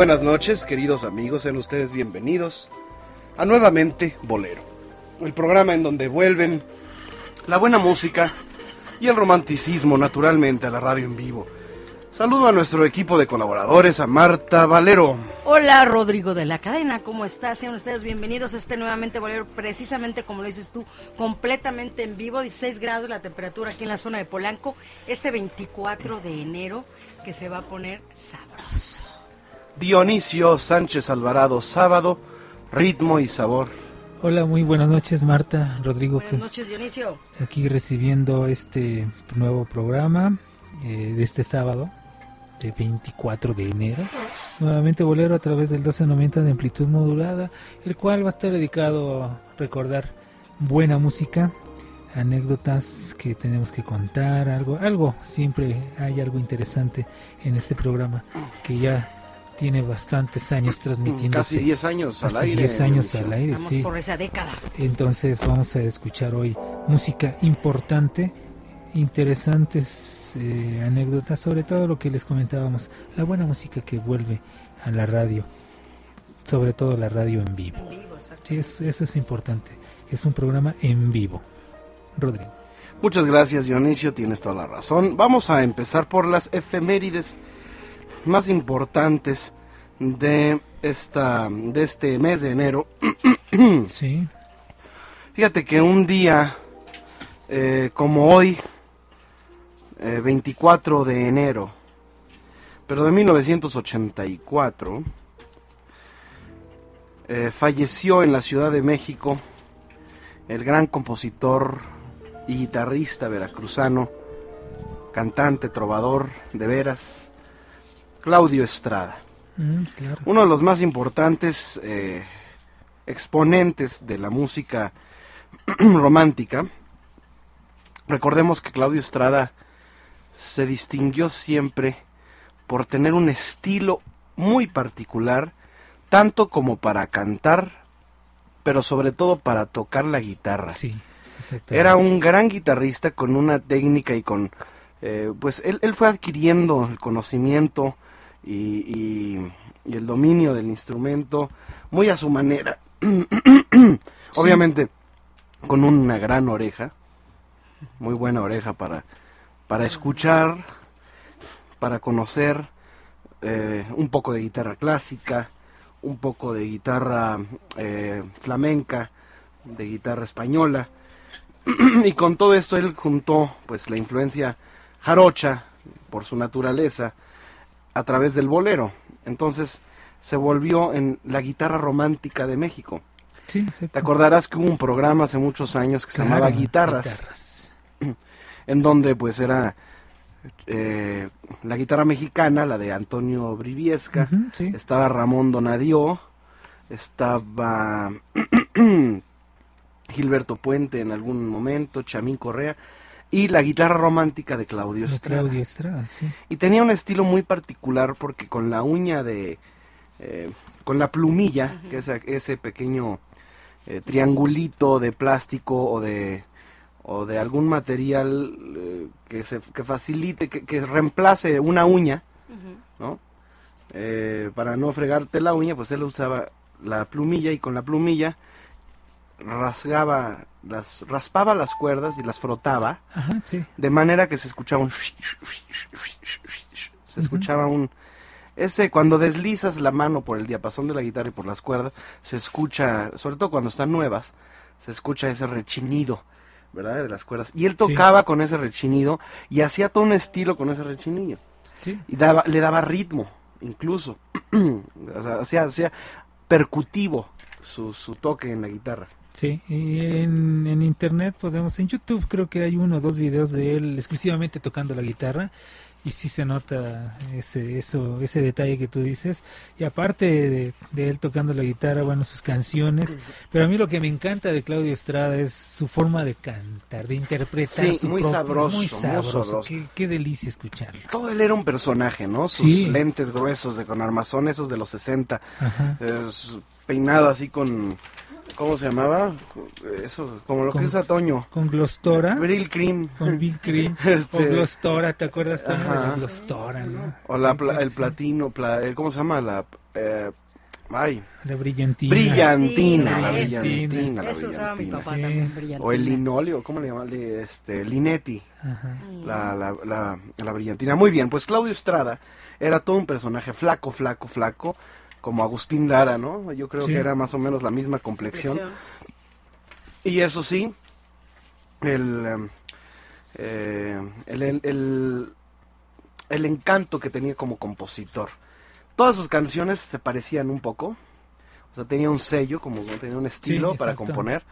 Buenas noches, queridos amigos, sean ustedes bienvenidos a Nuevamente Bolero, el programa en donde vuelven la buena música y el romanticismo naturalmente a la radio en vivo. Saludo a nuestro equipo de colaboradores, a Marta Valero. Hola Rodrigo de la cadena, ¿cómo estás? Sean ustedes bienvenidos a este nuevamente bolero, precisamente como lo dices tú, completamente en vivo, 16 grados la temperatura aquí en la zona de Polanco, este 24 de enero que se va a poner sabroso. Dionisio Sánchez Alvarado, sábado, ritmo y sabor. Hola, muy buenas noches Marta, Rodrigo. Buenas noches Dionisio. Aquí recibiendo este nuevo programa eh, de este sábado, de 24 de enero. Nuevamente bolero a través del 1290 de amplitud modulada, el cual va a estar dedicado a recordar buena música, anécdotas que tenemos que contar, algo, algo, siempre hay algo interesante en este programa que ya tiene bastantes años transmitiendo. Casi 10 años al aire. 10 años Dionisio. al aire, Vamos sí. por esa década. Entonces vamos a escuchar hoy música importante, interesantes eh, anécdotas, sobre todo lo que les comentábamos, la buena música que vuelve a la radio, sobre todo la radio en vivo. En vivo, Sí, es, eso es importante. Es un programa en vivo. Rodrigo. Muchas gracias, Dionisio, tienes toda la razón. Vamos a empezar por las efemérides más importantes de esta de este mes de enero. sí. Fíjate que un día eh, como hoy, 24 eh, de enero, pero de 1984, eh, falleció en la Ciudad de México el gran compositor y guitarrista veracruzano, cantante, trovador, de veras, Claudio Estrada. Mm, Uno de los más importantes exponentes de la música romántica. Recordemos que Claudio Estrada se distinguió siempre por tener un estilo muy particular, tanto como para cantar, pero sobre todo para tocar la guitarra. Era un gran guitarrista con una técnica y con, eh, pues él, fue adquiriendo el conocimiento y, el dominio del instrumento muy a su manera. Obviamente con una gran oreja, muy buena oreja para, para escuchar, para conocer eh, un poco de guitarra clásica, un poco de guitarra eh, flamenca, de guitarra española. y con todo esto él juntó pues la influencia jarocha por su naturaleza a través del bolero. Entonces se volvió en la guitarra romántica de México. Te acordarás que hubo un programa hace muchos años que se llamaba Guitarras, en donde pues era eh, la guitarra mexicana, la de Antonio Briviesca, estaba Ramón Donadio, estaba Gilberto Puente en algún momento, Chamín Correa, y la guitarra romántica de Claudio Estrada. Claudio Estrada sí. Y tenía un estilo muy particular porque con la uña de... Eh, con la plumilla, que es ese pequeño eh, triangulito de plástico o de o de algún material eh, que se que facilite que, reemplace una uña no eh, para no fregarte la uña pues él usaba la plumilla y con la plumilla rasgaba las raspaba las cuerdas y las frotaba de manera que se escuchaba un se escuchaba un ese cuando deslizas la mano por el diapasón de la guitarra y por las cuerdas, se escucha, sobre todo cuando están nuevas, se escucha ese rechinido, ¿verdad? De las cuerdas. Y él tocaba con ese rechinido y hacía todo un estilo con ese rechinido. Y daba, le daba ritmo, incluso. o sea, hacía, hacía percutivo su, su toque en la guitarra. Sí, y en, en internet podemos, en YouTube creo que hay uno o dos videos de él exclusivamente tocando la guitarra y sí se nota ese eso ese detalle que tú dices. Y aparte de, él tocando la guitarra bueno sus canciones pero a mí lo que me encanta de Claudio Estrada es su forma de cantar de interpretar sí, muy, sabroso, muy sabroso Qué, delicia escucharlo. Todo él era un personaje no sus lentes gruesos de con armazón esos de los 60 peinado así con ¿Cómo se llamaba? Eso, como lo que usa Toño. Con Glostora. Brill Cream. Con Cream. este... Con Glostora, ¿te acuerdas, Toño? Glostora, ¿no? O la, el platino, ¿cómo se llama? La... Eh, ay. La brillantina. Brillantina, la brillantina. La Eso usaba mi papá también, O el linóleo, ¿cómo le llaman? Este, Linetti. Ajá. La, la, la, la brillantina. Muy bien, pues Claudio Estrada era todo un personaje flaco, flaco, flaco como Agustín Lara, ¿no? Yo creo que era más o menos la misma complexión. Y eso sí, em, eh, el, el, el, encanto que tenía como compositor. Todas sus canciones se parecían un poco. O sea, tenía un sello, como tenía un estilo para componer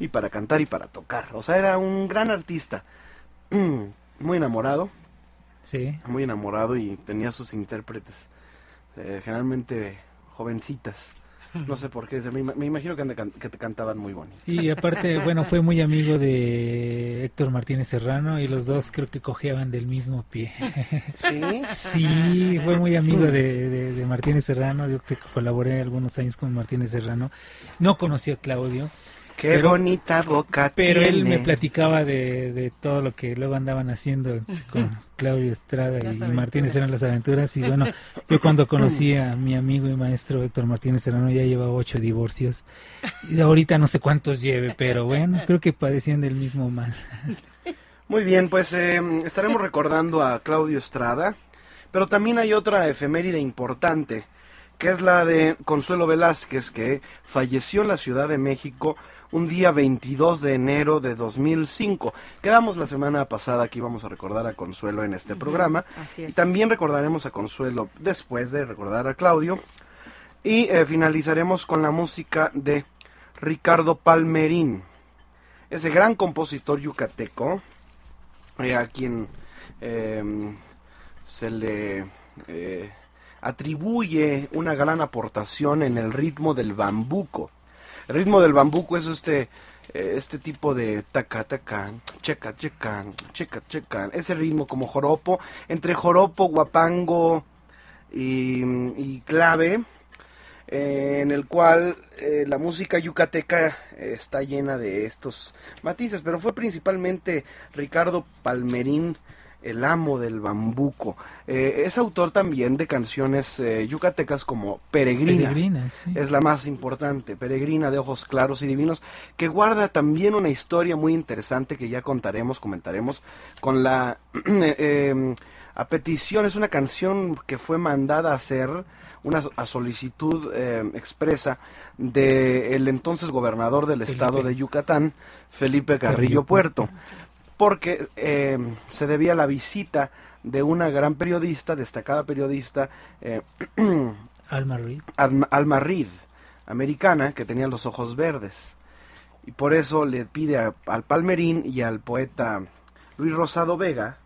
y para cantar y para tocar. O sea, era un gran artista. Muy enamorado. Sí. Muy enamorado y tenía sus intérpretes eh, generalmente jovencitas. No sé por qué, me, imagino que, te cantaban muy bonito. Y aparte, bueno, fue muy amigo de Héctor Martínez Serrano y los dos creo que cojeaban del mismo pie. ¿Sí? Sí, fue muy amigo de, de, Martínez Serrano, yo que colaboré algunos años con Martínez Serrano. No conocí a Claudio, Qué bonita boca Pero tiene. él me platicaba de, de todo lo que luego andaban haciendo con Claudio Estrada y. Martínez eran las aventuras. Y bueno, yo cuando conocí a mi amigo y maestro Héctor Martínez Serrano ya llevaba ocho divorcios. Y ahorita no sé cuántos lleve, pero bueno, creo que padecían del mismo mal. Muy bien, pues eh, estaremos recordando a Claudio Estrada, pero también hay otra efeméride importante, que es la de Consuelo Velázquez, que falleció en la Ciudad de México un día 22 de enero de 2005. Quedamos la semana pasada que íbamos a recordar a Consuelo en este programa. Así Y es. también recordaremos a Consuelo después de recordar a Claudio. Y eh, finalizaremos con la música de Ricardo Palmerín, ese gran compositor yucateco, eh, a quien eh, se le eh, atribuye una gran aportación en el ritmo del bambuco. El ritmo del bambuco es este eh, este tipo de taca tacan, checa checan, checa checan, ese ritmo como joropo, entre joropo, guapango y, clave, eh, en el cual eh, la música yucateca está llena de estos matices, pero fue principalmente Ricardo Palmerín el amo del bambuco. Eh, es autor también de canciones eh, yucatecas como Peregrina. Peregrina, sí. Es la más importante, Peregrina de ojos claros y divinos, que guarda también una historia muy interesante que ya contaremos, comentaremos, con la eh, eh, a petición, es una canción que fue mandada a hacer una a solicitud eh, expresa de el entonces gobernador del Felipe. estado de Yucatán, Felipe Carrillo Puerto, porque eh, se debía a la visita de una gran periodista, destacada periodista, eh, Alma Reed. Alma, Alma Reed, americana, que tenía los ojos verdes. Y por eso le pide a- al Palmerín y al poeta Luis Rosado Vega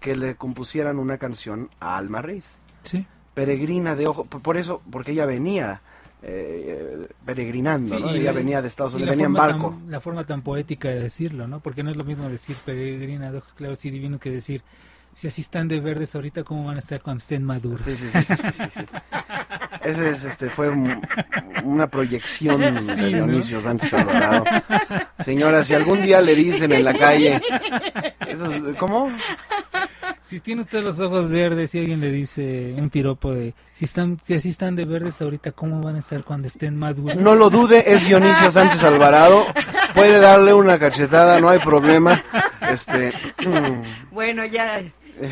que le compusieran una canción a Alma Reed. Sí. Peregrina de ojo, por por eso, porque ella venía eh, peregrinando, Sí, ¿no? Ella la- venía de Estados Unidos, venía en barco. tan- la forma tan poética de decirlo, ¿no? Porque no es lo mismo decir peregrina de ojos claros y divinos que decir, si así están de verdes ahorita, ¿cómo van a estar cuando estén maduros? Sí, sí, sí, sí. Ese es, este, fue un- una proyección de ¿no? Dionisio Sánchez Alvarado. Señora, si algún día le dicen en la calle, eso es- ¿cómo? Si tiene usted los ojos verdes y alguien le dice un piropo de, si están, si así están de verdes ahorita, ¿cómo van a estar cuando estén maduros? No lo dude, es Dionisio Sánchez Alvarado. Puede darle una cachetada, no hay problema. Este, mm, Bueno, ya,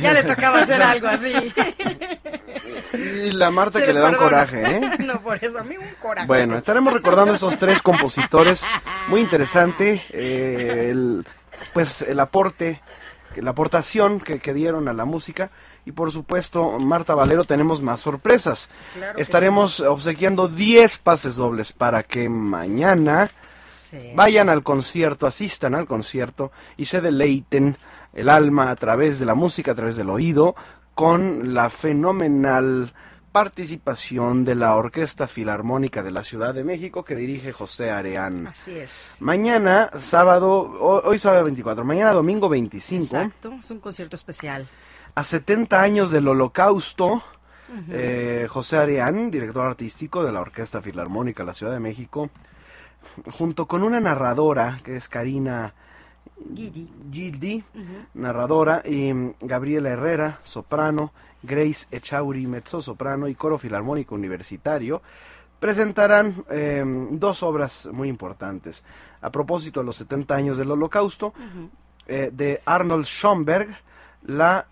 ya le tocaba hacer algo así. y la Marta Se que le da un coraje, ¿eh? No, por eso, a mí un coraje. Bueno, estaremos recordando esos tres compositores. Muy interesante. eh, el, pues el aporte, la aportación que, que dieron a la música. Y por supuesto, Marta Valero, tenemos más sorpresas. Claro Estaremos obsequiando 10 pases dobles para que mañana sí. vayan al concierto, asistan al concierto y se deleiten el alma a través de la música, a través del oído, con la fenomenal participación de la Orquesta Filarmónica de la Ciudad de México que dirige José Areán. Así es. Mañana, sábado, ho- hoy sábado 24, mañana domingo 25, Exacto, es un concierto especial. a 70 años del holocausto, eh, José Areán, director artístico de la Orquesta Filarmónica de la Ciudad de México, junto con una narradora que es Karina. Gildi, narradora, y Gabriela Herrera, soprano, Grace Echauri, mezzo soprano y coro filarmónico universitario, presentarán eh, dos obras muy importantes. A propósito de los 70 años del Holocausto, eh, de Arnold Schoenberg, la,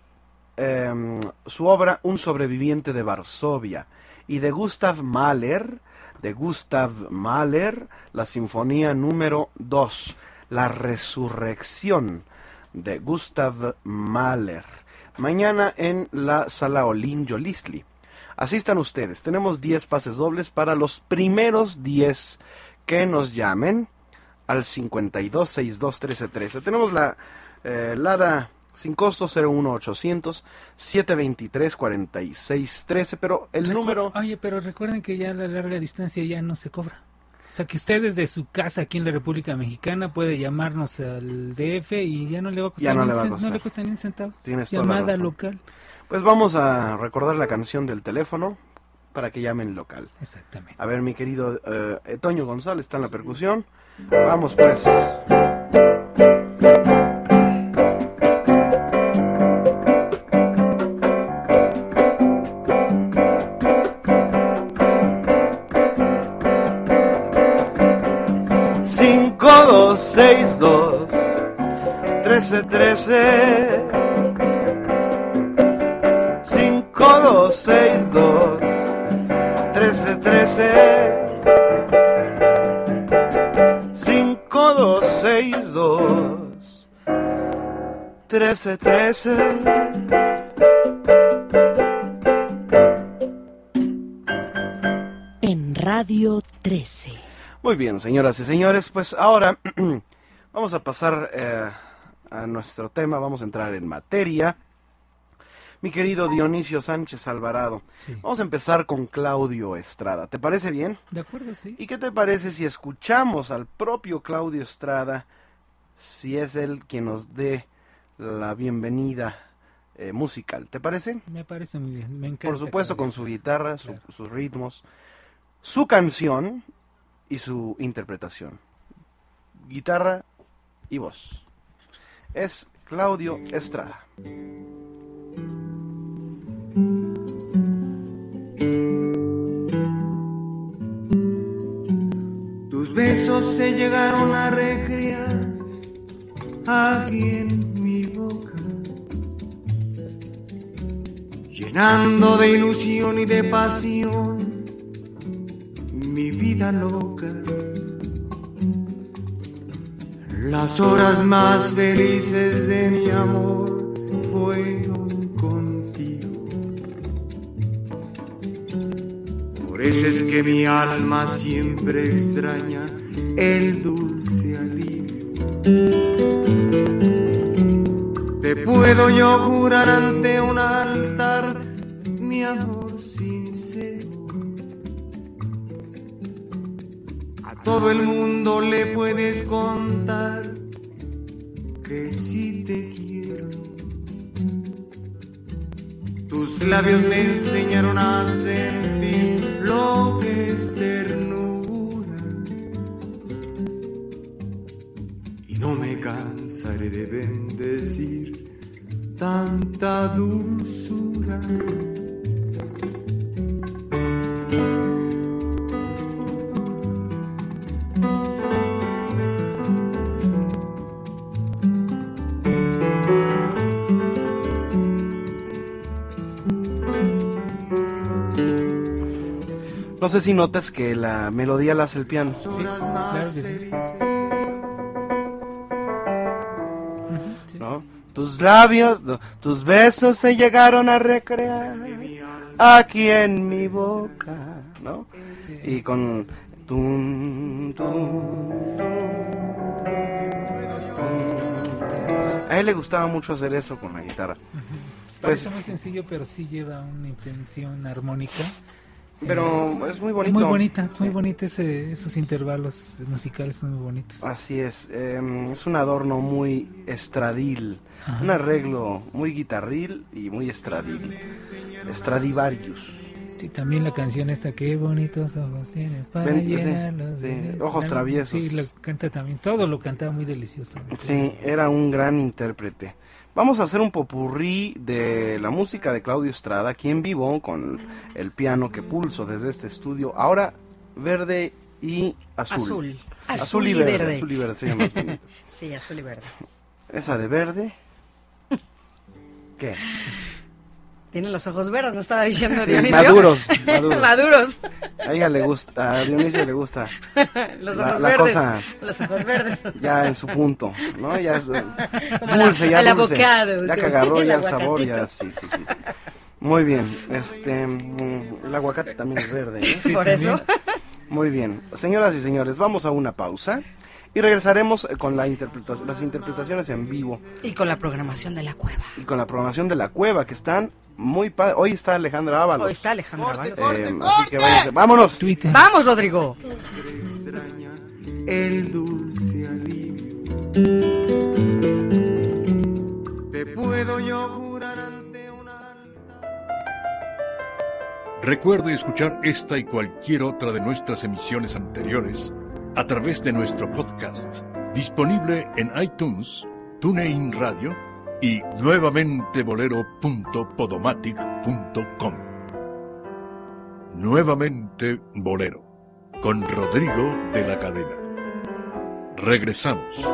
eh, su obra Un sobreviviente de Varsovia, y de Gustav Mahler, de Gustav Mahler, la sinfonía número 2, La resurrección de Gustav Mahler. Mañana en la sala Olin Yolisli. Asistan ustedes. Tenemos 10 pases dobles para los primeros 10 que nos llamen al 52 62 13 13. Tenemos la eh, LADA sin costo 01800 723 46 13, pero el Recu- número Oye, pero recuerden que ya la larga distancia ya no se cobra. O sea, que usted desde su casa aquí en la República Mexicana puede llamarnos al DF y ya no le va a costar, no ni, le va a un cen- costar. no le cuesta ni un centavo. Tienes toda la Llamada razón. local. Pues vamos a recordar la canción del teléfono para que llamen local. Exactamente. A ver, mi querido eh, Toño González está en la percusión. Vamos pues. 562 1313 5262 1313 5262 1313 En Radio 13 muy bien, señoras y señores, pues ahora vamos a pasar eh, a nuestro tema, vamos a entrar en materia. Mi querido Dionisio Sánchez Alvarado, Sí. vamos a empezar con Claudio Estrada. ¿Te parece bien? De acuerdo, sí. ¿Y qué te parece si escuchamos al propio Claudio Estrada, si es él quien nos dé la bienvenida eh, musical? ¿Te parece? Me parece muy bien. Me encanta. Por supuesto, con su guitarra, su- Claro. sus ritmos, su canción y su interpretación. Guitarra y voz. Es Claudio Estrada. Tus besos se llegaron a recrear aquí en mi boca, llenando de ilusión y de pasión mi vida loca. Las horas más felices de mi amor fueron contigo. Por eso es que mi alma siempre extraña el dulce alivio. Te puedo yo jurar ante un altar mi amor todo el mundo le puedes contar que sí te quiero. Tus labios me enseñaron a sentir lo que es ternura. Y no me cansaré de bendecir tanta dulzura. No sé si notas que la melodía la hace el piano. Más claro que sí. Sí. ¿no? Tus labios, no, tus besos se llegaron a recrear aquí en mi boca, ¿no? Sí. Y con tum, tum, tum, tum. A él le gustaba mucho hacer eso con la guitarra. Parece Pues- muy sencillo, pero sí lleva una intención armónica. Pero es muy Es bonito. muy bonita, es muy bonita ese- esos intervalos musicales son muy bonitos. Así es, em, es un adorno muy estradil, Ajá. un arreglo muy guitarril y muy estradil. Stradivarius. Sí, también la canción esta, qué bonitos ojos tienes para Ven, sí, llenarlos. sí, besos". ojos traviesos. Sí, lo canta también, todo lo cantaba muy delicioso. Sí, era un gran intérprete. Vamos a hacer un popurrí de la música de Claudio Estrada aquí en vivo con el piano que pulso desde este estudio. Ahora verde y azul. Azul. Azul, y verde. Azul y verde sería más bonito. Sí, azul y verde. Esa de verde. ¿Qué? Tiene los ojos verdes, ¿no estaba diciendo Sí, Dionisio? maduros, maduros. Maduros. A ella le gusta, a Dionisio le gusta los La- ojos la verdes. cosa- Los ojos verdes. ya en su punto, ¿no? Ya es eh, Como la- dulce, ya el dulce. avocado, Ya que- agarró el ya el sabor, ya sí, sí, sí. Muy bien, este, mm, el aguacate también es verde, ¿eh? Sí, Por también. eso. Muy bien, señoras y señores, vamos a una pausa y regresaremos eh, con la interpreta- las interpretaciones en vivo Y con la programación de la cueva. y con la programación de la cueva que están muy pa- Hoy está Alejandra Ábalos. Hoy está Alejandra Ábalos. Eh, así que váyanse. vámonos. Twitter. Vamos, Rodrigo. extraña el dulce alivio. Te puedo yo jurar ante un altar. Recuerde escuchar esta y cualquier otra de nuestras emisiones anteriores a través de nuestro podcast, disponible en iTunes, TuneIn Radio y nuevamente bolero.podomatic.com. Nuevamente Bolero, con Rodrigo de la Cadena. Regresamos.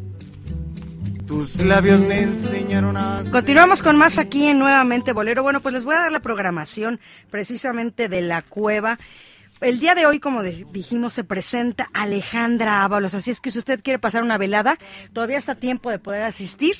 Continuamos con más aquí en Nuevamente Bolero. Bueno, pues les voy a dar la programación precisamente de la cueva. El día de hoy, como dijimos, se presenta Alejandra Ábalos. Así es que si usted quiere pasar una velada, todavía está tiempo de poder asistir.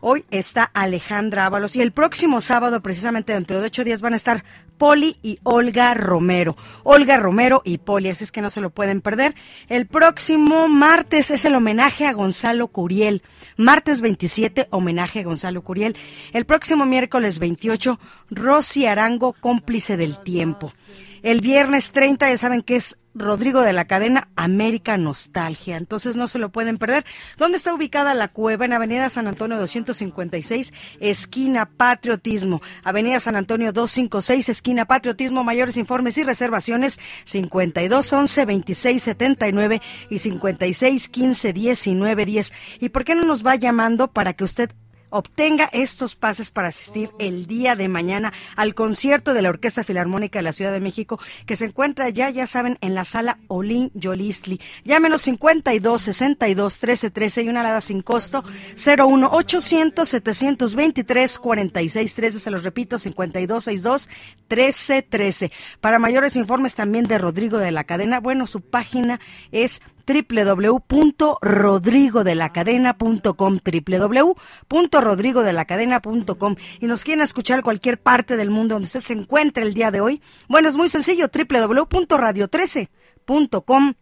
Hoy está Alejandra Ábalos y el próximo sábado, precisamente dentro de ocho días, van a estar Poli y Olga Romero. Olga Romero y Poli, así es que no se lo pueden perder. El próximo martes es el homenaje a Gonzalo Curiel. Martes 27, homenaje a Gonzalo Curiel. El próximo miércoles 28, Rosy Arango, cómplice del tiempo. El viernes 30, ya saben que es Rodrigo de la cadena América Nostalgia. Entonces no se lo pueden perder. ¿Dónde está ubicada la cueva? En Avenida San Antonio 256, esquina Patriotismo. Avenida San Antonio 256, esquina Patriotismo. Mayores informes y reservaciones 5211 2679 y 5615 1910. ¿Y por qué no nos va llamando para que usted obtenga estos pases para asistir el día de mañana al concierto de la Orquesta Filarmónica de la Ciudad de México que se encuentra ya, ya saben, en la sala Olin Yolistli. Llámenos 52 62 13 13 y una alada sin costo 01 800 723 46 13. Se los repito, 52 62 13 13. Para mayores informes también de Rodrigo de la Cadena, bueno, su página es www.rodrigodelacadena.com www.rodrigodelacadena.com y nos quieren escuchar cualquier parte del mundo donde usted se encuentre el día de hoy. Bueno, es muy sencillo, www.radio13.com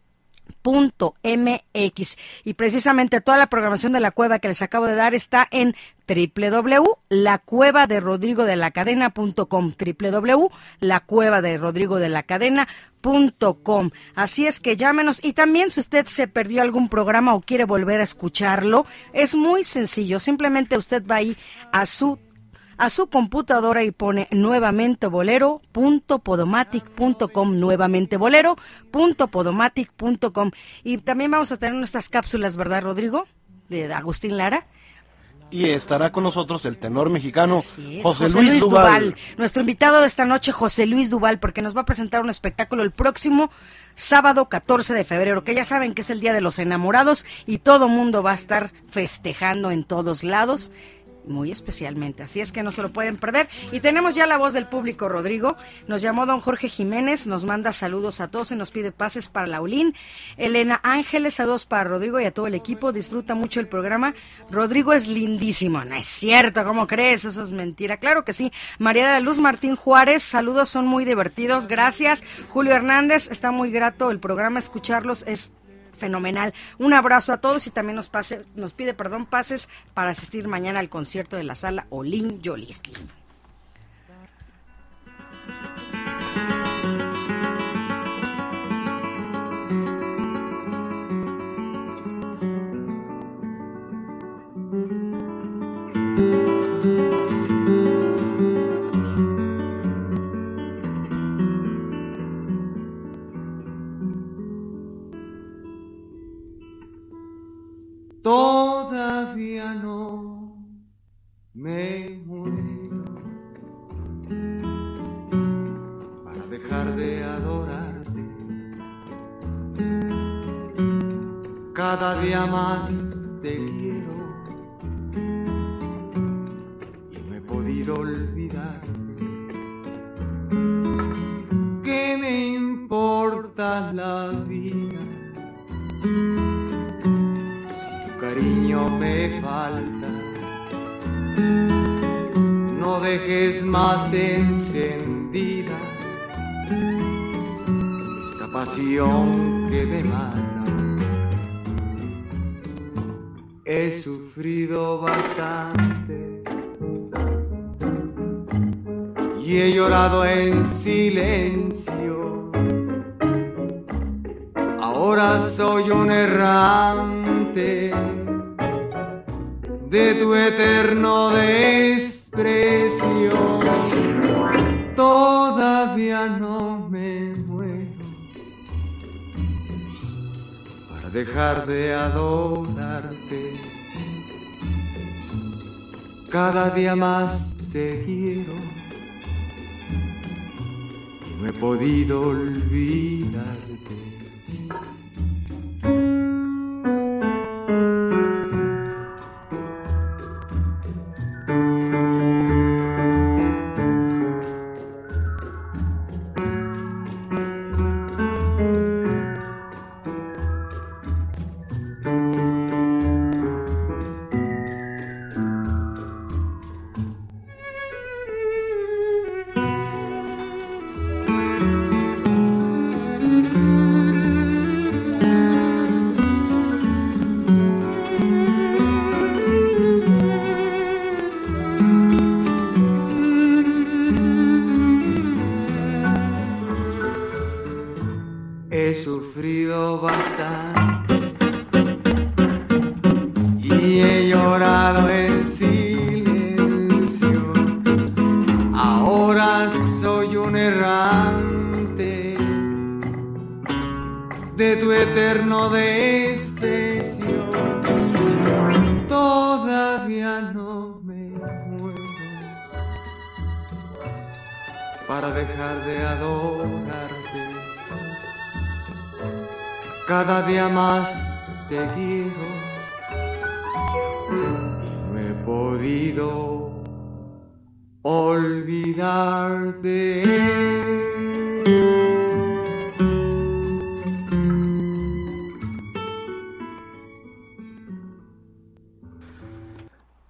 punto MX y precisamente toda la programación de la cueva que les acabo de dar está en www.lacuevaderodrigodelacadena.com www.lacuevaderodrigodelacadena.com Así es que llámenos. Y también si usted se perdió algún programa o quiere volver a escucharlo, es muy sencillo, simplemente usted va ahí a su a su computadora y pone nuevamente bolero.podomatic.com, nuevamente bolero.podomatic.com. Y también vamos a tener nuestras cápsulas, ¿verdad, Rodrigo? De Agustín Lara. Y estará con nosotros el tenor mexicano es, José, Luis, Duval. Nuestro invitado de esta noche, José Luis Duval, porque nos va a presentar un espectáculo el próximo sábado 14 de febrero, que ya saben que es el Día de los Enamorados y todo mundo va a estar festejando en todos lados muy especialmente. Así es que no se lo pueden perder. Y tenemos ya la voz del público, Rodrigo. Nos llamó don Jorge Jiménez, nos manda saludos a todos y nos pide pases para Laulín. Elena Ángeles, saludos para Rodrigo y a todo el equipo. Disfruta mucho el programa. Rodrigo es lindísimo. No es cierto, ¿cómo crees? Eso es mentira. Claro que sí. María de la Luz Martín Juárez, saludos, son muy divertidos. Gracias. Julio Hernández, está muy grato el programa. Escucharlos es fenomenal. Un abrazo a todos y también nos pase, nos pide, perdón, pases para asistir mañana al concierto de la sala Olin Yolistli. Todavía no me muero para dejar de adorarte. Cada día más te quiero y no he podido olvidar. ¿Qué me importa la vida? Falta, no dejes más encendida esta pasión que me mata. He sufrido bastante y he llorado en silencio. Ahora soy un errante de tu eterno desprecio. Todavía no me muero para dejar de adorarte. Cada día más te quiero y no he podido olvidarte. Más te quiero no he podido olvidarte.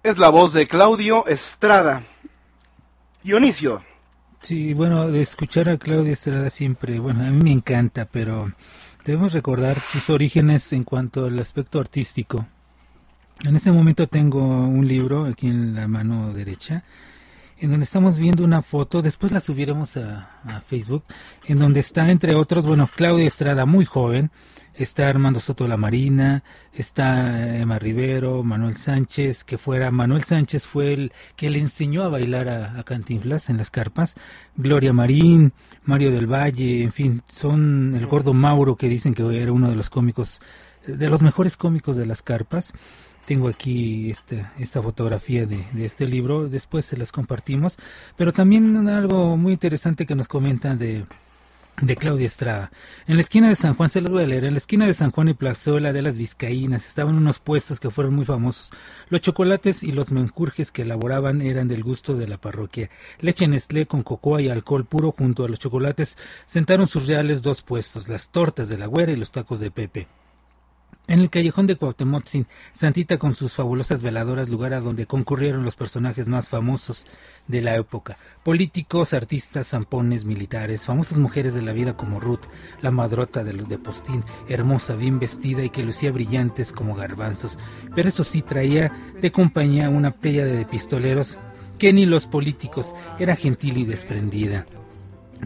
Es la voz de Claudio Estrada. Dionisio, Sí, bueno, de escuchar a Claudia Estrada siempre, bueno, a mí me encanta, pero debemos recordar sus orígenes en cuanto al aspecto artístico. En este momento tengo un libro aquí en la mano derecha, en donde estamos viendo una foto, después la subiremos a, Facebook, en donde está, entre otros, bueno, Claudia Estrada, muy joven, está Armando Soto La Marina, está Emma Rivero, Manuel Sánchez, que fuera, Manuel Sánchez fue el que le enseñó a bailar a, Cantinflas en las carpas, Gloria Marín, Mario del Valle, en fin, son el gordo Mauro que dicen que era uno de los cómicos, de los mejores cómicos de las carpas. Tengo aquí esta, esta fotografía de, de este libro, después se las compartimos, pero también algo muy interesante que nos comenta de, de Claudia Estrada. En la esquina de San Juan, se los voy a leer, en la esquina de San Juan y Plazuela de las Vizcaínas estaban unos puestos que fueron muy famosos. Los chocolates y los menjurjes que elaboraban eran del gusto de la parroquia. Leche Nestlé con cocoa y alcohol puro junto a los chocolates sentaron sus reales dos puestos, las tortas de la güera y los tacos de Pepe. En el callejón de Cuauhtémoc, Santita con sus fabulosas veladoras, lugar a donde concurrieron los personajes más famosos de la época, políticos, artistas, zampones, militares, famosas mujeres de la vida como Ruth, la madrota de, de Postín, hermosa, bien vestida y que lucía brillantes como garbanzos, pero eso sí traía de compañía una playa de pistoleros que ni los políticos era gentil y desprendida.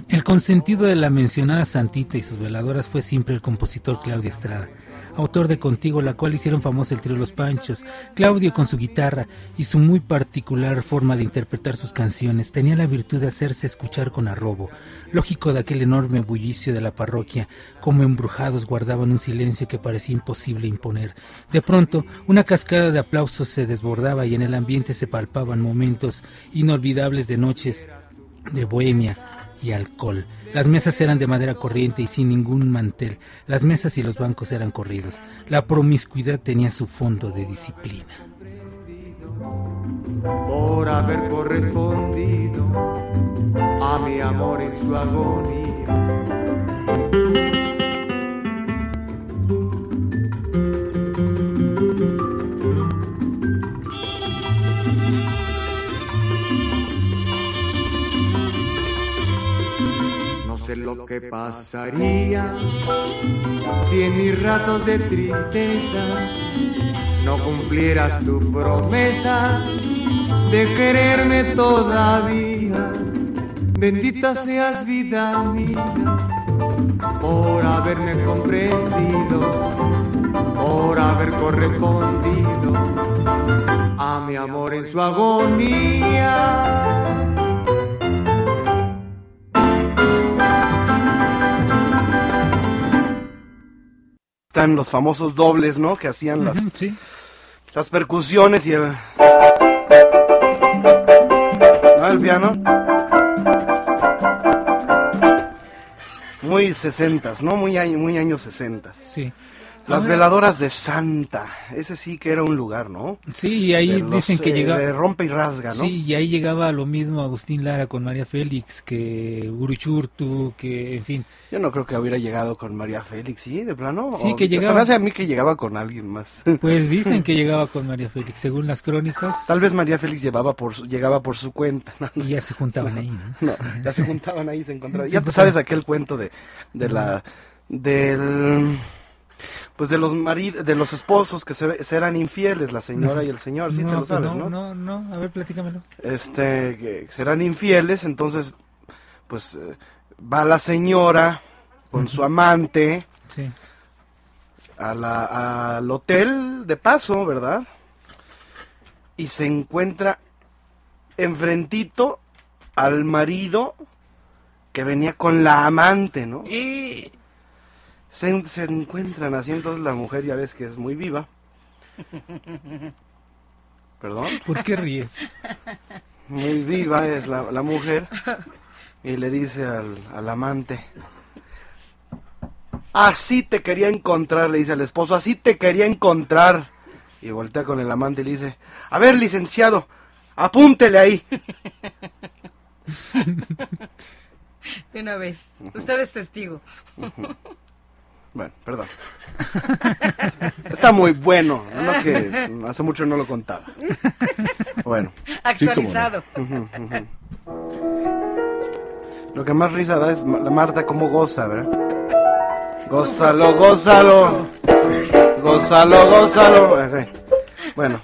El consentido de la mencionada Santita y sus veladoras fue siempre el compositor Claudio Estrada, autor de Contigo, la cual hicieron famoso el trío Los Panchos. Claudio con su guitarra y su muy particular forma de interpretar sus canciones tenía la virtud de hacerse escuchar con arrobo, lógico de aquel enorme bullicio de la parroquia, como embrujados guardaban un silencio que parecía imposible imponer. De pronto, una cascada de aplausos se desbordaba y en el ambiente se palpaban momentos inolvidables de noches de bohemia y alcohol. Las mesas eran de madera corriente y sin ningún mantel. Las mesas y los bancos eran corridos. La promiscuidad tenía su fondo de disciplina. Por haber correspondido a mi amor en su agonía. ¿Qué pasaría si en mis ratos de tristeza no cumplieras tu promesa de quererme todavía? Bendita seas vida mía por haberme comprendido, por haber correspondido a mi amor en su agonía. Están los famosos dobles, ¿no? Que hacían las, Sí. las percusiones y el... ¿No? El piano. Muy sesentas, ¿no? Muy, muy años sesentas. Sí. Las Ahora- veladoras de Santa. Ese sí que era un lugar, ¿no? Sí, y ahí los, dicen que eh, llegaba. De rompe y rasga, ¿no? Sí, y ahí llegaba lo mismo Agustín Lara con María Félix, que Uruchurtu, que, en fin. Yo no creo que hubiera llegado con María Félix, ¿sí? ¿De plano? Sí, O- que Se llegaba- me hace a mí que llegaba con alguien más. Pues dicen que llegaba con María Félix, según las crónicas. Tal vez María Félix llevaba por su- llegaba por su cuenta. Y ya se juntaban ahí, ¿no? No, ya se juntaban ahí, se encontraban. Ya te sabes aquel cuento de, de la, del, pues de los maridos, de los esposos que se, se eran infieles, la señora y el señor, sí te No, lo pues sabes, no, ¿no? no, no, a ver, platícamelo. Este, que serán infieles, entonces, pues, eh, va la señora con su amante Sí. a la, al hotel de paso, ¿verdad? Y se encuentra enfrentito al marido que venía con la amante, ¿no? Se, se encuentran así, entonces la mujer ya ves que es muy viva. ¿Perdón? ¿Por qué ríes? Muy viva es la, la mujer. Y le dice al, al amante. Así te quería encontrar, le dice al esposo, así te quería encontrar. Y voltea con el amante y le dice, a ver, licenciado, apúntele ahí. De una vez. Usted es testigo. Bueno, perdón. Está muy bueno, nada más que hace mucho no lo contaba. Bueno. Actualizado. Lo que más risa da es la Marta como goza, ¿verdad? Gózalo, gózalo. Gózalo, gózalo. Bueno,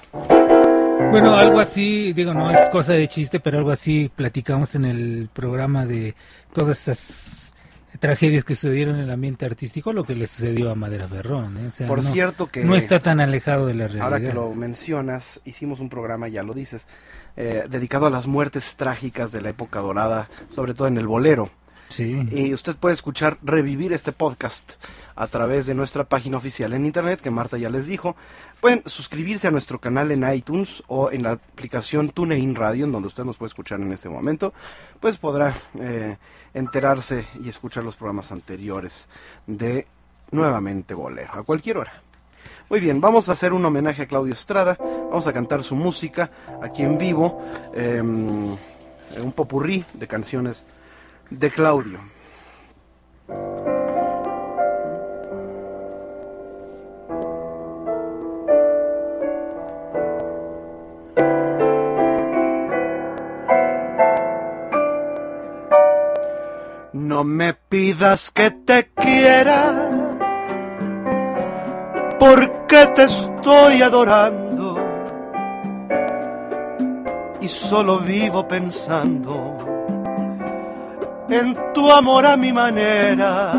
Bueno, algo así, digo, no es cosa de chiste, pero algo así platicamos en el programa de todas esas tragedias que sucedieron en el ambiente artístico, lo que le sucedió a Madera Ferrón. ¿eh? O sea, por no, cierto que no está tan alejado de la realidad. ahora que lo mencionas, hicimos un programa, ya lo dices, eh, dedicado a las muertes trágicas de la época dorada, sobre todo en el bolero. Sí. Y usted puede escuchar, revivir este podcast a través de nuestra página oficial en internet, que Marta ya les dijo. Pueden suscribirse a nuestro canal en iTunes o en la aplicación TuneIn Radio, en donde usted nos puede escuchar en este momento. Pues podrá eh, enterarse y escuchar los programas anteriores de Nuevamente Bolero, a cualquier hora. Muy bien, vamos a hacer un homenaje a Claudio Estrada, vamos a cantar su música aquí en vivo, eh, un popurrí de canciones de Claudio. No me pidas que te quiera, porque te estoy adorando y solo vivo pensando en tu amor a mi manera.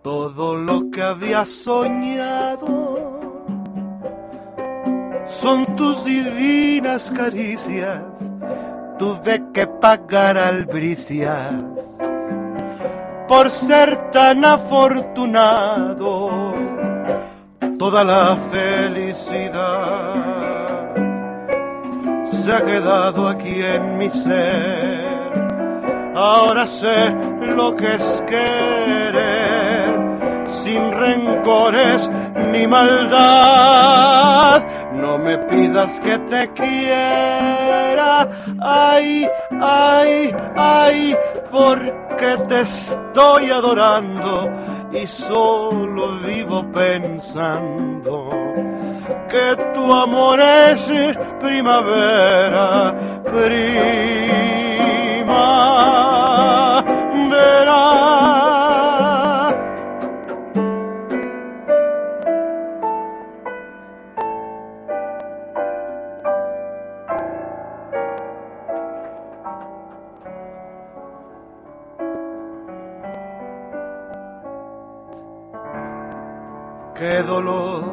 Todo lo que había soñado son tus divinas caricias. Tuve que pagar albricias por ser tan afortunado. Toda la felicidad se ha quedado aquí en mi ser. Ahora sé lo que es querer, sin rencores ni maldad. No me pidas que te quiera, ay, ay, ay, porque te estoy adorando y solo vivo pensando que tu amor es primavera, primavera. Qué dolor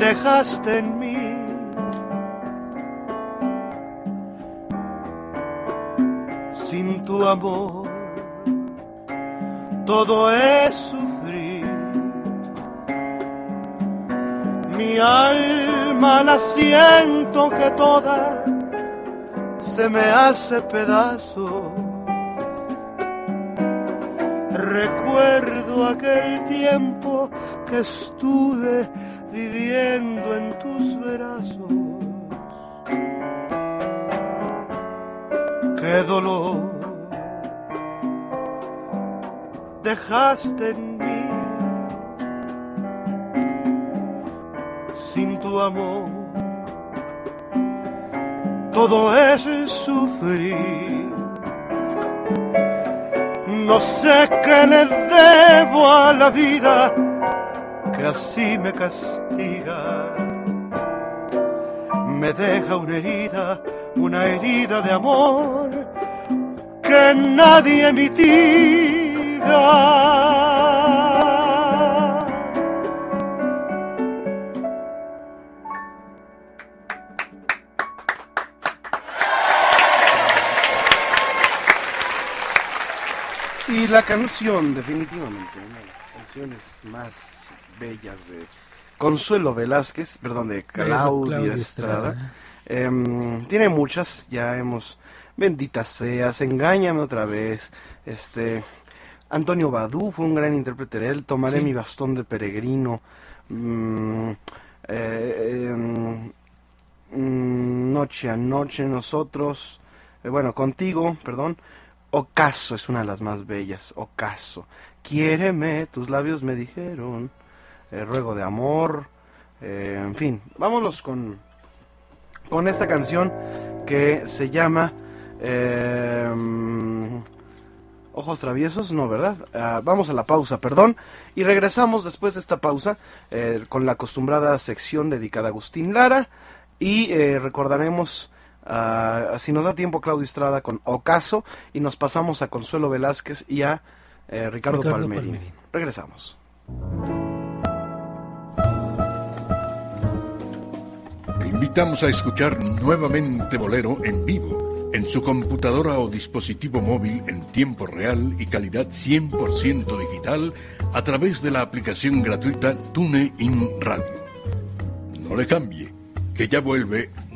dejaste en mí. Sin tu amor, todo es sufrir. Mi alma la siento que toda se me hace pedazo. Recuerdo aquel tiempo que estuve viviendo en tus brazos. Qué dolor dejaste en mí sin tu amor. Todo es sufrir. No sé qué le debo a la vida que así me castiga. Me deja una herida, una herida de amor que nadie mitiga. La canción, definitivamente, una de las canciones más bellas de Consuelo Velázquez, perdón, de Claudia, Claudia Estrada. Estrada. Em, tiene muchas, ya hemos Bendita seas, Engáñame otra vez, este Antonio Badú fue un gran intérprete de él, Tomaré Sí. mi bastón de peregrino, mm, eh, em, mm, Noche a noche nosotros, eh, bueno, contigo, perdón, Ocaso es una de las más bellas, Ocaso, quiéreme, tus labios me dijeron, eh, ruego de amor, eh, en fin, vámonos con, con esta canción que se llama eh, Ojos Traviesos, no, ¿verdad? Ah, vamos a la pausa, perdón, y regresamos después de esta pausa con la acostumbrada sección dedicada a Agustín Lara. Y recordaremos... ah, si nos da tiempo, Claudio Estrada con Ocaso y nos pasamos a Consuelo Velázquez y a eh, Ricardo, Ricardo Palmerín. Palmerín. Regresamos. Te invitamos a escuchar nuevamente Bolero en vivo, en su computadora o dispositivo móvil en tiempo real y calidad 100% digital a través de la aplicación gratuita TuneIn Radio. No le cambie, que ya vuelve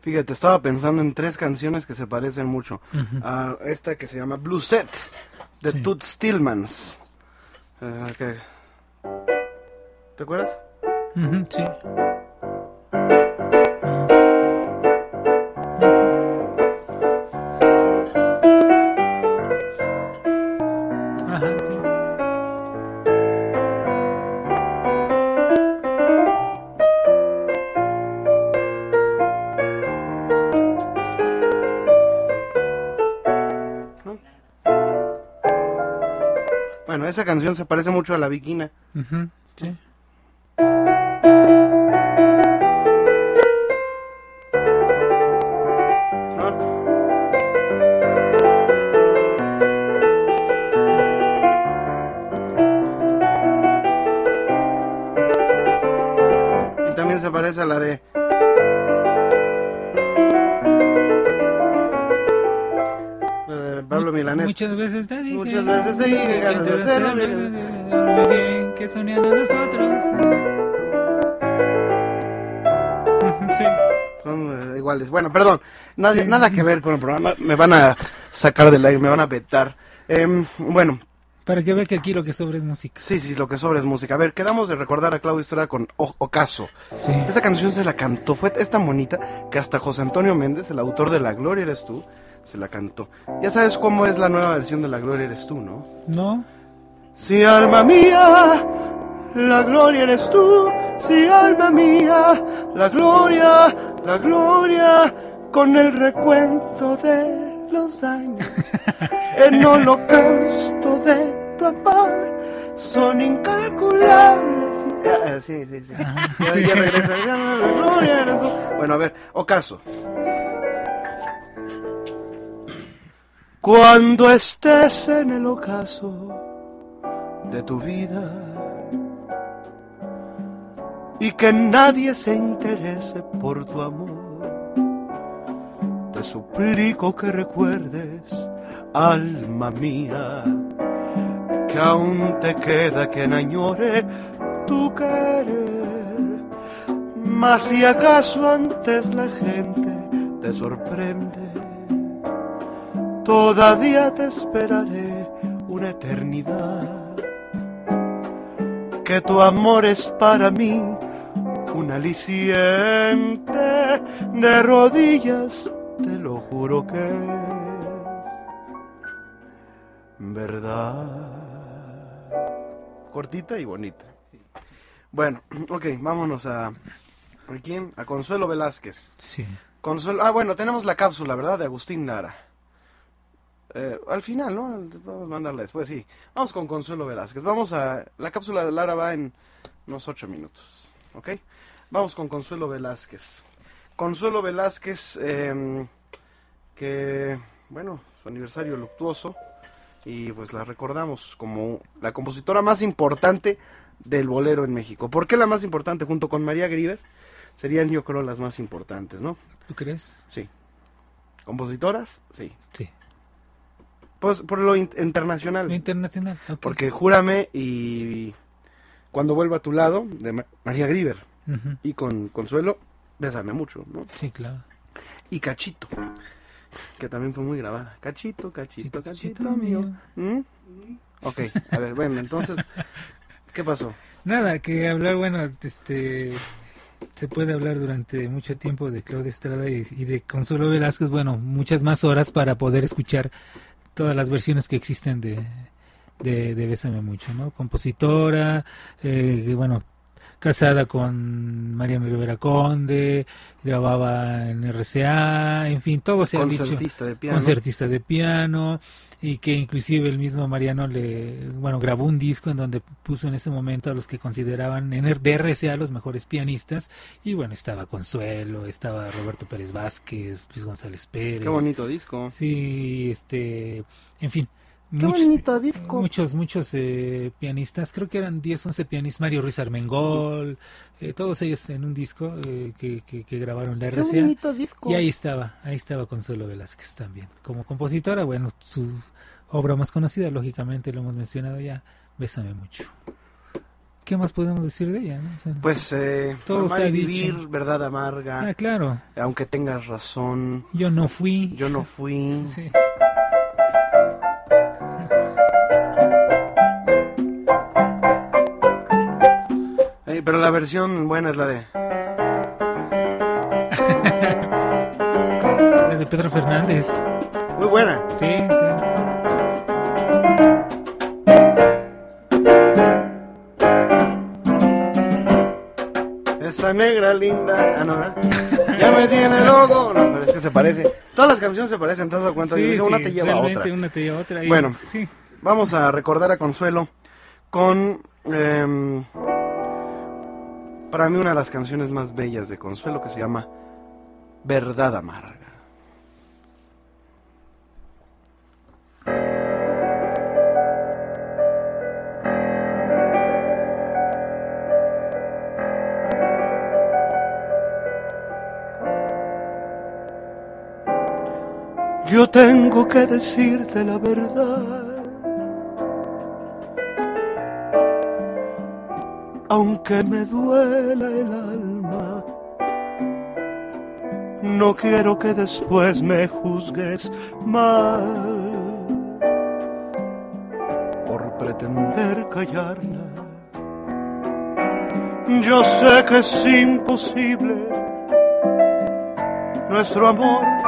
Fíjate, estaba pensando en tres canciones que se parecen mucho. A esta que se llama Blue Set, de Sí. Toots Stillmans. Eh, ¿Te acuerdas? Sí. Esa canción se parece mucho a La Viquina. Ujú, sí. Muchas veces te dije. Muchas veces te dije que te muy bien, que soñando nosotros. Ujú, Sí. Son eh, iguales. Bueno, perdón, nada, nada que ver con el programa. Me van a sacar del aire, me van a vetar. Em, bueno, Para que vea que aquí lo que sobra es música. sí, sí, lo que sobra es música. A ver, quedamos de recordar a Claudio Estrada con O- Ocaso. Sí. Esta canción se la cantó, fue es tan bonita que hasta José Antonio Méndez, el autor de La Gloria Eres Tú, se la cantó. Ya sabes cómo es la nueva versión de La Gloria Eres Tú, ¿no? ¿No? Si alma mía, la gloria eres tú, si alma mía, la gloria, la gloria, con el recuento de los años, en holocausto de tu amor, son incalculables. Ah, sí, sí, sí. Ya, ya regresa, ya, la gloria eres tú. Bueno, a ver, ocaso. Cuando estés en el ocaso de tu vida y que nadie se interese por tu amor, te suplico que recuerdes, alma mía, que aún te queda quien añore tu querer. Mas si acaso antes la gente te sorprende, todavía te esperaré una eternidad. Que tu amor es para mí un aliciente de rodillas, te lo juro que es verdad. Cortita y bonita. Bueno, ok, vámonos a aquí, a Consuelo Velázquez. Sí. Consuelo, ah, bueno, tenemos la cápsula, ¿verdad? De Agustín Lara. Eh, al final, ¿no? Vamos a mandarla después, sí. Vamos con Consuelo Velázquez. Vamos a... La cápsula de Lara va en unos ocho minutos, ¿ok? Vamos con Consuelo Velázquez. Consuelo Velázquez, eh, que, bueno, su aniversario luctuoso, y pues la recordamos como la compositora más importante del bolero en México. ¿Por qué la más importante junto con María Grieber? Serían yo creo las más importantes, ¿no? ¿Tú crees? Sí. ¿Compositoras? Sí. Sí. Pues por lo in- internacional. Lo internacional. Porque Júrame y Cuando vuelva a tu lado, de Ma- María Grieber. Y con Consuelo, Bésame mucho, ¿no? Sí, claro. Y Cachito, que también fue muy grabada. Cachito, cachito, Cachito, cachito, cachito mío. mío. ¿Mm? Ok, a ver, bueno, entonces, ¿qué pasó? Nada, que hablar, bueno, este se puede hablar durante mucho tiempo de Claudia Estrada y, y de Consuelo Velázquez, bueno, muchas más horas para poder escuchar todas las versiones que existen de, de, de Bésame Mucho, ¿no? Compositora, eh, bueno, casada con Mariano Rivera Conde, grababa en RCA, en fin, todo se ha dicho Concertista de piano. concertista de piano y que inclusive el mismo Mariano le bueno grabó un disco en donde puso en ese momento a los que consideraban en el DRCA los mejores pianistas y bueno estaba Consuelo estaba Roberto Pérez Vázquez Luis González Pérez Qué bonito disco. sí este en fin Qué bonito disco. muchos muchos eh, pianistas creo que eran 10 11 pianistas Mario Ruiz Armengol eh, todos ellos en un disco eh, que, que, que grabaron la Qué RCA bonito disco. y ahí estaba, ahí estaba Consuelo Velázquez también. Como compositora, bueno, su obra más conocida, lógicamente lo hemos mencionado ya, Bésame mucho. ¿Qué más podemos decir de ella? no? O sea, Pues, eh, Todo amar se ha y vivir, dicho. verdad amarga, ah, claro, aunque tengas razón, yo no fui. yo no fui. Sí. Pero la versión buena es la de... La de Pedro Fernández. Muy buena. Sí, sí. Esa negra linda. Ah, no, ¿verdad? Ya me tiene loco. No, pero es que se parece. Todas las canciones se parecen, ¿te has dado cuenta? Sí, Dice, una sí, te lleva a otra. Una te lleva a otra. y- Bueno. sí. Vamos a recordar a Consuelo con. em, para mí, una de las canciones más bellas de Consuelo que se llama Verdad Amarga. Yo tengo que decirte la verdad. Aunque me duela el alma, no quiero que después me juzgues mal por pretender callarla. Yo sé que es imposible nuestro amor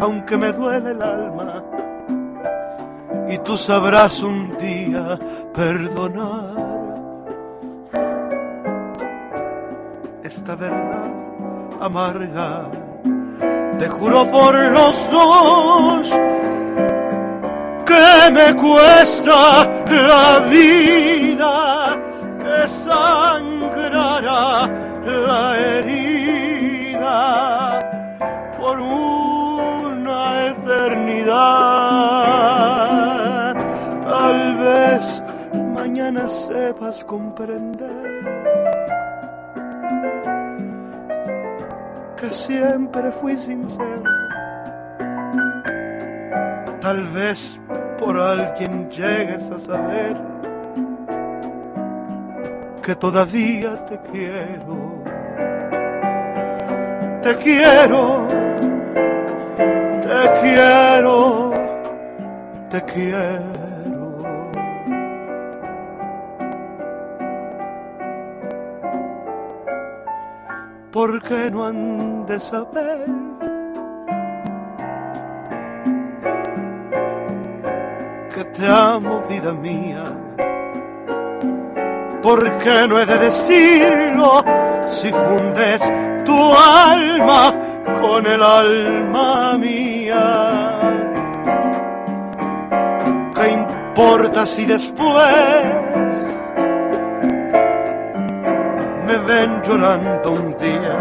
aunque me duele el alma, y tú sabrás un día perdonar. Esta verdad amarga, te juro por los dos que me cuesta la vida, que sangrará la sepas comprender que siempre fui sincero. Tal vez por alguien llegues a saber que todavía te quiero. Te quiero, te quiero, te quiero. ¿Por qué no han de saber? Que te amo, vida mía. ¿Por qué no he de decirlo si fundes tu alma con el alma mía? ¿Qué importa si después me ven llorando un día.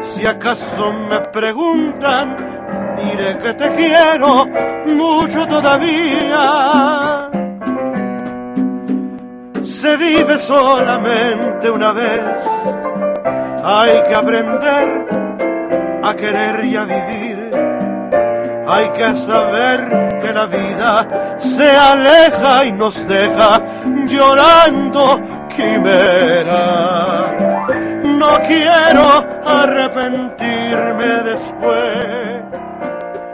Si acaso me preguntan, diré que te quiero mucho todavía. Se vive solamente una vez, hay que aprender a querer y a vivir. Hay que saber que la vida se aleja y nos deja llorando quimeras. No quiero arrepentirme después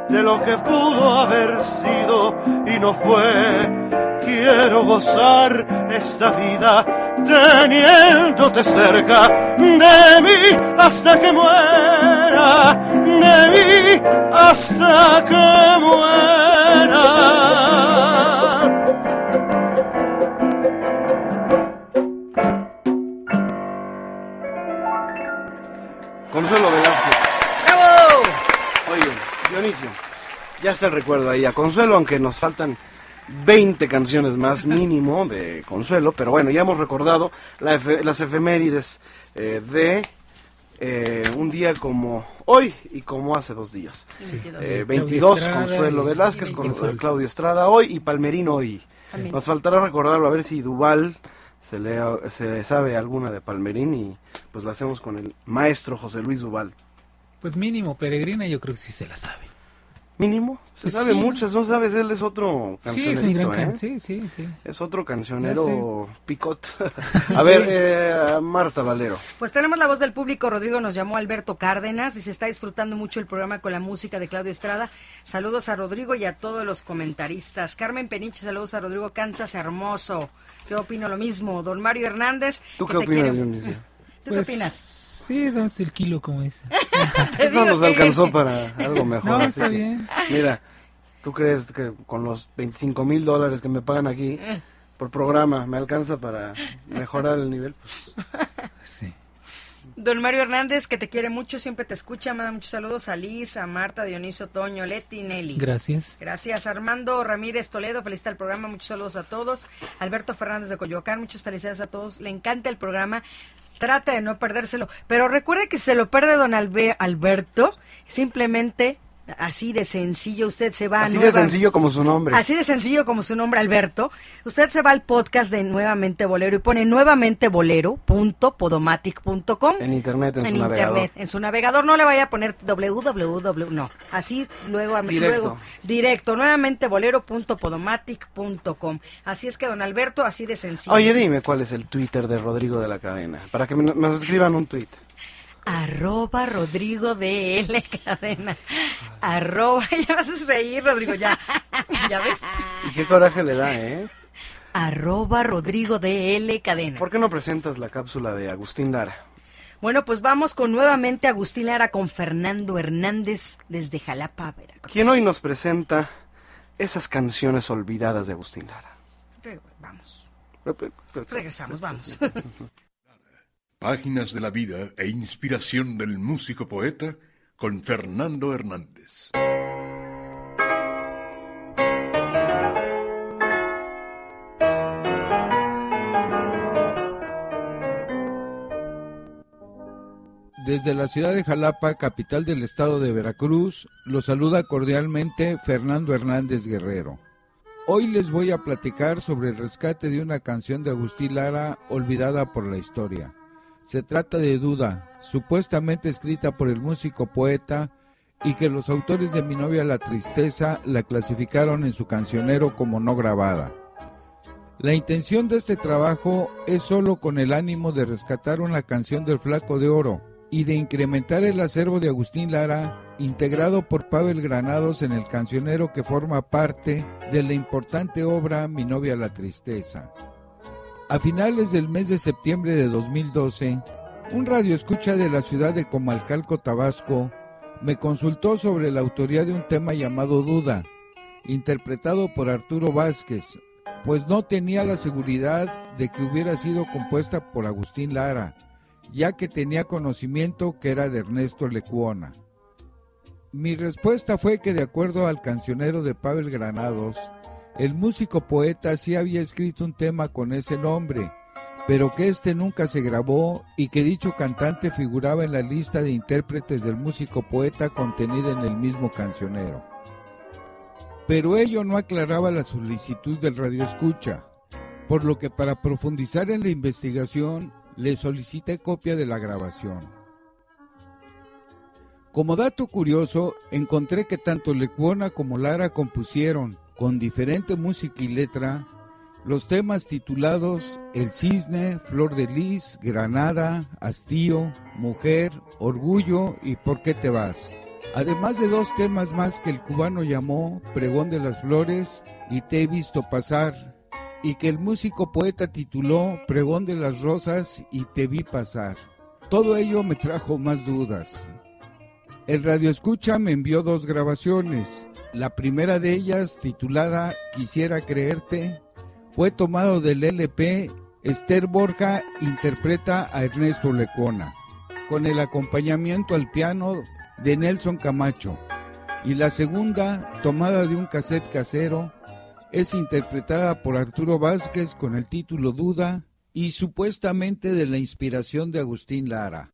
de lo que pudo haber sido y no fue. Quiero gozar esta vida teniéndote cerca de mí hasta que muera, de mí hasta que muera. Consuelo Velázquez. ¡Bravo! Oye, Dionisio, ya está el recuerdo ahí a Consuelo, aunque nos faltan 20 canciones más mínimo de Consuelo, pero bueno, ya hemos recordado la efe- las efemérides eh, de eh, un día como hoy y como hace dos días. Sí. Eh, Claudio 22 Estrada Consuelo Velázquez, Consuelo. Claudio Estrada hoy y Palmerino hoy. Nos faltará recordarlo a ver si Duval se le se sabe alguna de Palmerín y pues la hacemos con el maestro José Luis Duval. Pues mínimo, Peregrina yo creo que sí se la sabe. Mínimo, se Pues sabe sí. muchas, no sabes, él es otro Sí, gran cancionerito, ¿eh? Sí, sí, sí. Es otro cancionero picot. a Sí. ver, eh, Marta Valero. Pues tenemos la voz del público. Rodrigo nos llamó Alberto Cárdenas. Dice, está disfrutando mucho el programa con la música de Claudio Estrada. Saludos a Rodrigo y a todos los comentaristas. Carmen Peniche, saludos a Rodrigo. Cantas hermoso. Yo opino lo mismo. Don Mario Hernández. ¿Tú que qué opinas, Dionisio? ¿Tú Pues, qué opinas? Sí, damos el kilo como ese. Te No nos que- alcanzó para algo mejor. No, está que, bien. Mira, ¿tú crees que con los 25 mil dólares que me pagan aquí por programa me alcanza para mejorar el nivel? Pues, Sí. Don Mario Hernández, que te quiere mucho, siempre te escucha. Manda muchos saludos a Liz, a Marta, Dionisio, Toño, Leti, Nelly. Gracias. Gracias, Armando Ramírez Toledo, felicita el programa, muchos saludos a todos. Alberto Fernández de Coyoacán, muchas felicidades a todos. Le encanta el programa, trata de no perdérselo. Pero recuerde que si se lo pierde don Albe- Alberto, simplemente así de sencillo, usted se va a así de sencillo como su nombre. Así de sencillo como su nombre, Alberto. Usted se va al podcast de Nuevamente Bolero y pone nuevamentebolero.podomatic.com. En internet, en, En su navegador. internet, en su navegador no le vaya a poner www, no, así luego, Directo. luego directo, nuevamente bolero.podomatic.com. Así es que don Alberto, así de sencillo. Oye, dime cuál es el Twitter de Rodrigo de la Cadena, para que me escriban un tweet. Arroba Rodrigo de L Cadena. Arroba, ya vas a reír, Rodrigo, ya. ¿Ya ves? Y qué coraje le da, ¿eh? Arroba Rodrigo de L Cadena. ¿Por qué no presentas la cápsula de Agustín Lara? Bueno, pues vamos con nuevamente Agustín Lara con Fernando Hernández desde Jalapa, Veracruz. Quien hoy nos presenta esas canciones olvidadas de Agustín Lara. vamos. Regresamos, vamos. Páginas de la vida e inspiración del músico poeta con Fernando Hernández. Desde la ciudad de Jalapa, capital del estado de Veracruz, lo saluda cordialmente Fernando Hernández Guerrero. Hoy les voy a platicar sobre el rescate de una canción de Agustín Lara olvidada por la historia. Se trata de Duda, supuestamente escrita por el músico poeta y que los autores de Mi novia la tristeza la clasificaron en su cancionero como no grabada. La intención de este trabajo es solo con el ánimo de rescatar una canción del Flaco de Oro, y de incrementar el acervo de Agustín Lara, integrado por Pavel Granados en el cancionero que forma parte de la importante obra Mi novia la tristeza. A finales del mes de septiembre de 2012, un radioescucha de la ciudad de Comalcalco, Tabasco, me consultó sobre la autoría de un tema llamado Duda, interpretado por Arturo Vázquez, pues no tenía la seguridad de que hubiera sido compuesta por Agustín Lara, ya que tenía conocimiento que era de Ernesto Lecuona. Mi respuesta fue que de acuerdo al cancionero de Pavel Granados, el músico poeta sí había escrito un tema con ese nombre, pero que este nunca se grabó y que dicho cantante figuraba en la lista de intérpretes del músico poeta contenida en el mismo cancionero. Pero ello no aclaraba la solicitud del radioescucha, por lo que para profundizar en la investigación le solicité copia de la grabación. Como dato curioso, encontré que tanto Lecuona como Lara compusieron, con diferente música y letra, los temas titulados El Cisne, Flor de Lis, Granada, Hastío, Mujer, Orgullo y ¿Por qué te vas? Además de dos temas más que el cubano llamó Pregón de las Flores y Te he visto pasar, y que el músico poeta tituló Pregón de las Rosas y Te vi pasar. Todo ello me trajo más dudas. El Radio Escucha me envió dos grabaciones. La primera de ellas, titulada Quisiera creerte, fue tomado del LP Esther Borja interpreta a Ernesto Lecona, con el acompañamiento al piano de Nelson Camacho. Y la segunda, tomada de un cassette casero, es interpretada por Arturo Vázquez con el título Duda y supuestamente de la inspiración de Agustín Lara.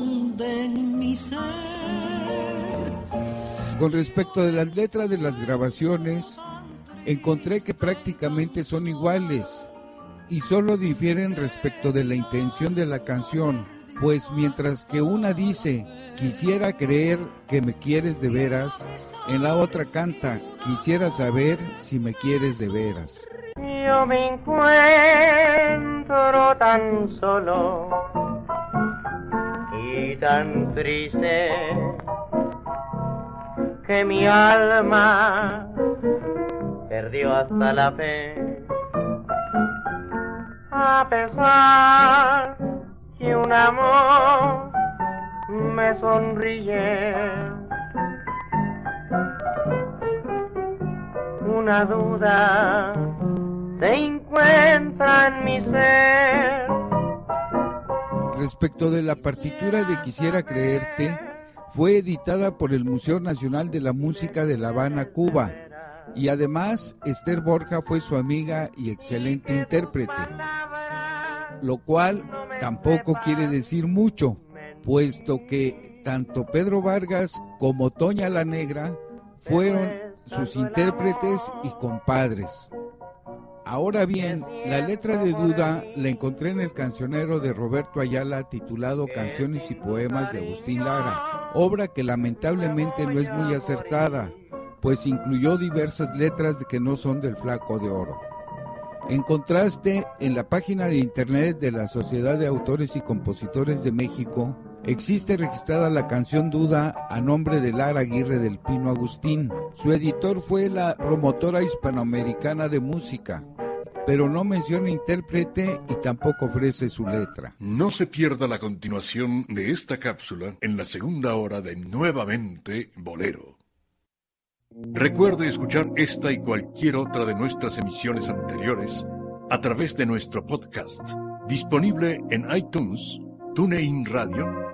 Mi ser. Con respecto de las letras de las grabaciones, encontré que prácticamente son iguales y solo difieren respecto de la intención de la canción, pues mientras que una dice quisiera creer que me quieres de veras, en la otra canta quisiera saber si me quieres de veras. Yo me encuentro tan solo y tan triste que mi alma perdió hasta la fe. A pesar que un amor me sonríe, una duda se encuentra en mi ser. Respecto de la partitura de Quisiera Creerte, fue editada por el Museo Nacional de la Música de La Habana, Cuba, y además Esther Borja fue su amiga y excelente intérprete, lo cual tampoco quiere decir mucho, puesto que tanto Pedro Vargas como Toña la Negra fueron sus intérpretes y compadres. Ahora bien, la letra de Duda la encontré en el cancionero de Roberto Ayala titulado Canciones y Poemas de Agustín Lara, obra que lamentablemente no es muy acertada, pues incluyó diversas letras que no son del flaco de oro. En contraste, en la página de internet de la Sociedad de Autores y Compositores de México, existe registrada la canción Duda a nombre de Lara Aguirre del Pino Agustín. Su editor fue la promotora hispanoamericana de música, pero no menciona intérprete y tampoco ofrece su letra. No se pierda la continuación de esta cápsula en la segunda hora de Nuevamente Bolero. Recuerde escuchar esta y cualquier otra de nuestras emisiones anteriores a través de nuestro podcast, disponible en iTunes, TuneIn Radio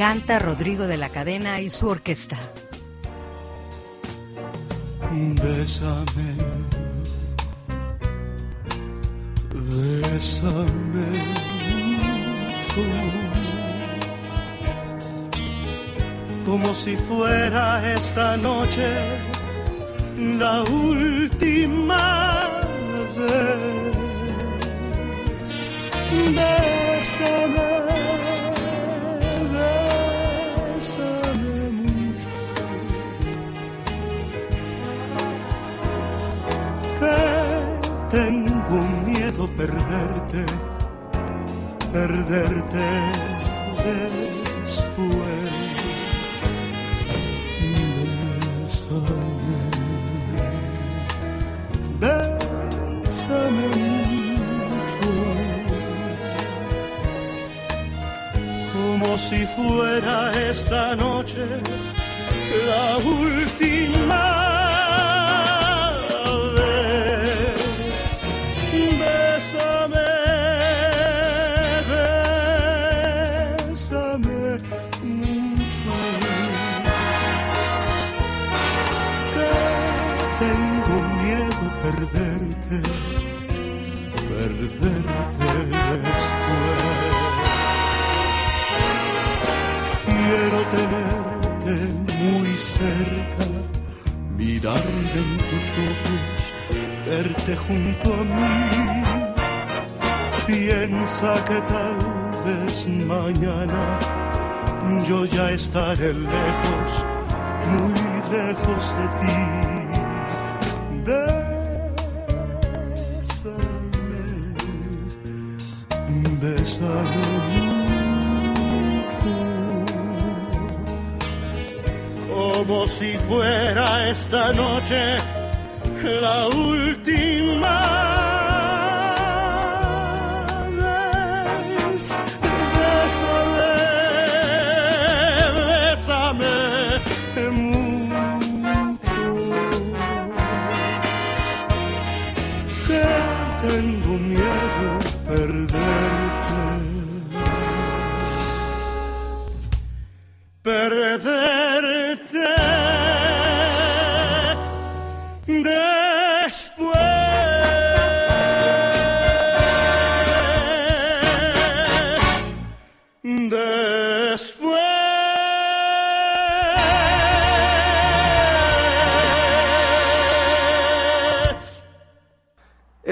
Canta Rodrigo de la Cadena y su orquesta. Bésame, bésame como si fuera esta noche la última vez. Perderte, perderte después. Bésame, bésame mucho, como si fuera esta noche la última tus ojos, verte junto a mí. Piensa que tal vez mañana yo ya estaré lejos, muy lejos de ti. Bésame, bésame como si fuera esta noche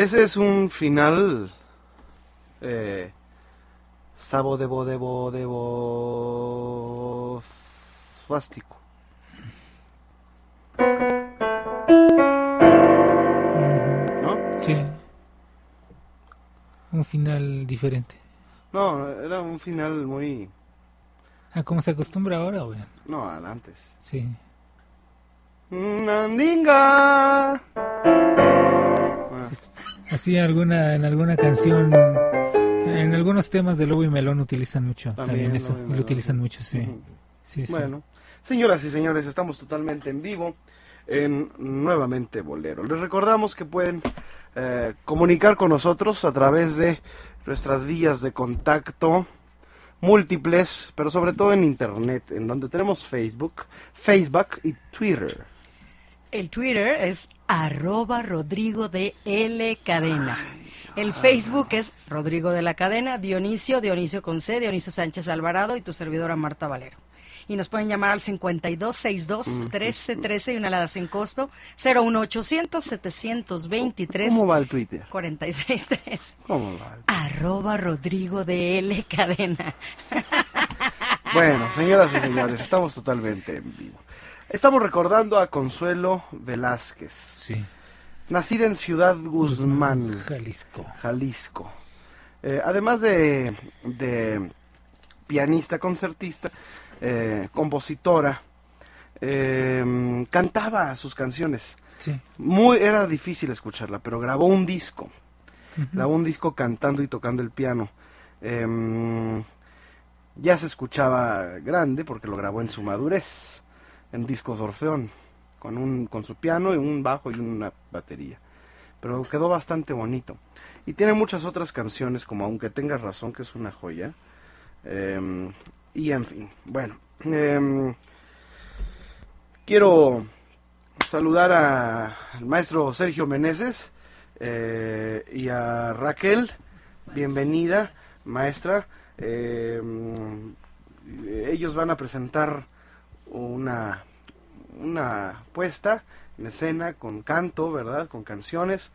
Ese es un final. Eh, sabo debo debo debo. Fástico. Sí. Un final diferente. No, era un final muy... Ah, como se acostumbra ahora, güey. No, antes. Sí. Nandinga. Así alguna, en alguna canción, en algunos temas de Lobo y Melón utilizan mucho también, También eso, lo utilizan sí. mucho. Sí, sí. Bueno, señoras y señores, estamos totalmente en vivo en Nuevamente Bolero. Les recordamos que pueden eh, comunicar con nosotros a través de nuestras vías de contacto múltiples, pero sobre todo en internet, en donde tenemos Facebook, Facebook y Twitter. El Twitter es arroba Rodrigo de L Cadena. El Facebook es Rodrigo de la Cadena, Dionisio, Dionisio con C, Dionisio Sánchez Alvarado y tu servidora Marta Valero. Y nos pueden llamar al 5262-1313 y una alada sin costo, 01800-723. ¿Cómo va el Twitter? 463. ¿Cómo va? Arroba Rodrigo de L Cadena. Bueno, señoras y señores, estamos totalmente en vivo. Estamos recordando a Consuelo Velázquez. Sí. Nacida en Ciudad Guzmán, Jalisco. Jalisco. Eh, además de, de pianista, concertista, eh, compositora, eh, cantaba sus canciones. Sí. Muy, era difícil escucharla, pero grabó un disco. Grabó un disco cantando y tocando el piano. Em, ya se escuchaba grande porque lo grabó en su madurez, en discos Orfeón, con, un, con su piano y un bajo y una batería. Pero quedó bastante bonito. Y tiene muchas otras canciones como Aunque tengas razón, que es una joya. Em, y en fin, bueno. em, quiero saludar al maestro Sergio Meneses eh, y a Raquel. Bienvenida, maestra. Eh, ellos van a presentar una, una puesta en escena con canto, ¿verdad? Con canciones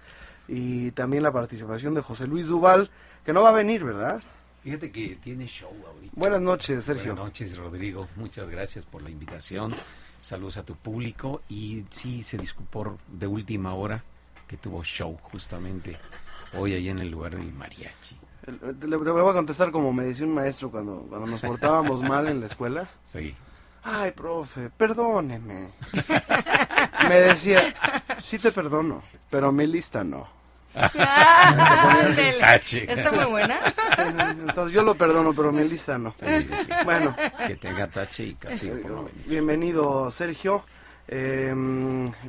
y también la participación de José Luis Duval, que no va a venir, ¿verdad? Fíjate que tiene show ahorita. Buenas noches, Sergio. Buenas noches, Rodrigo. Muchas gracias por la invitación. Saludos a tu público. Y sí, se disculpó de última hora que tuvo show justamente hoy ahí en el lugar del mariachi. Le, le voy a contestar como me decía un maestro cuando, cuando nos portábamos mal en la escuela. Sí. Ay, profe, perdóneme. Me decía, sí te perdono, pero mi lista no. Tache. Está muy buena. Entonces yo lo perdono, pero mi lista no. Sí, sí, sí. Bueno, Que tenga tache y castigo por no venir. bienvenido Sergio. Eh,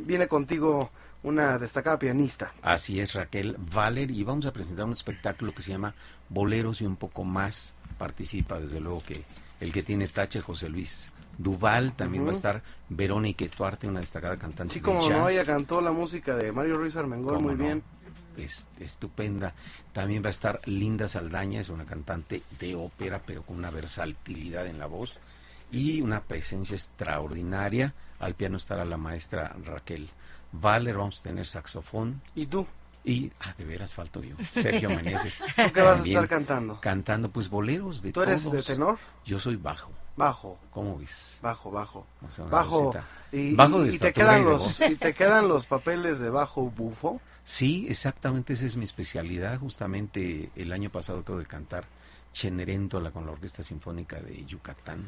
viene contigo una destacada pianista. Así es, Raquel Valer, y vamos a presentar un espectáculo que se llama Boleros y un poco más. Participa, desde luego, que el que tiene tache, José Luis Duval. También va a estar Verónica Tuarte, una destacada cantante Sí, de como no, jazz. ella cantó la música de Mario Ruiz Armengol ¿Cómo muy no? bien. Es estupenda. También va a estar Linda Saldaña, es una cantante de ópera, pero con una versatilidad en la voz y una presencia extraordinaria. Al piano estará la maestra Raquel Valer, vamos a tener saxofón ¿Y tú? y, ah, de veras falto yo, Sergio Meneses. ¿Tú qué vas a estar cantando? Cantando pues boleros de ¿Tú eres de tenor? Yo soy bajo, Bajo, ¿cómo ves? bajo, bajo. O sea, Bajo. Y, Bajo de y- y te quedan y los y te quedan los papeles de bajo bufo. Sí, exactamente, esa es mi especialidad. Justamente el año pasado acabo de cantar Chenerentola con la Orquesta Sinfónica de Yucatán,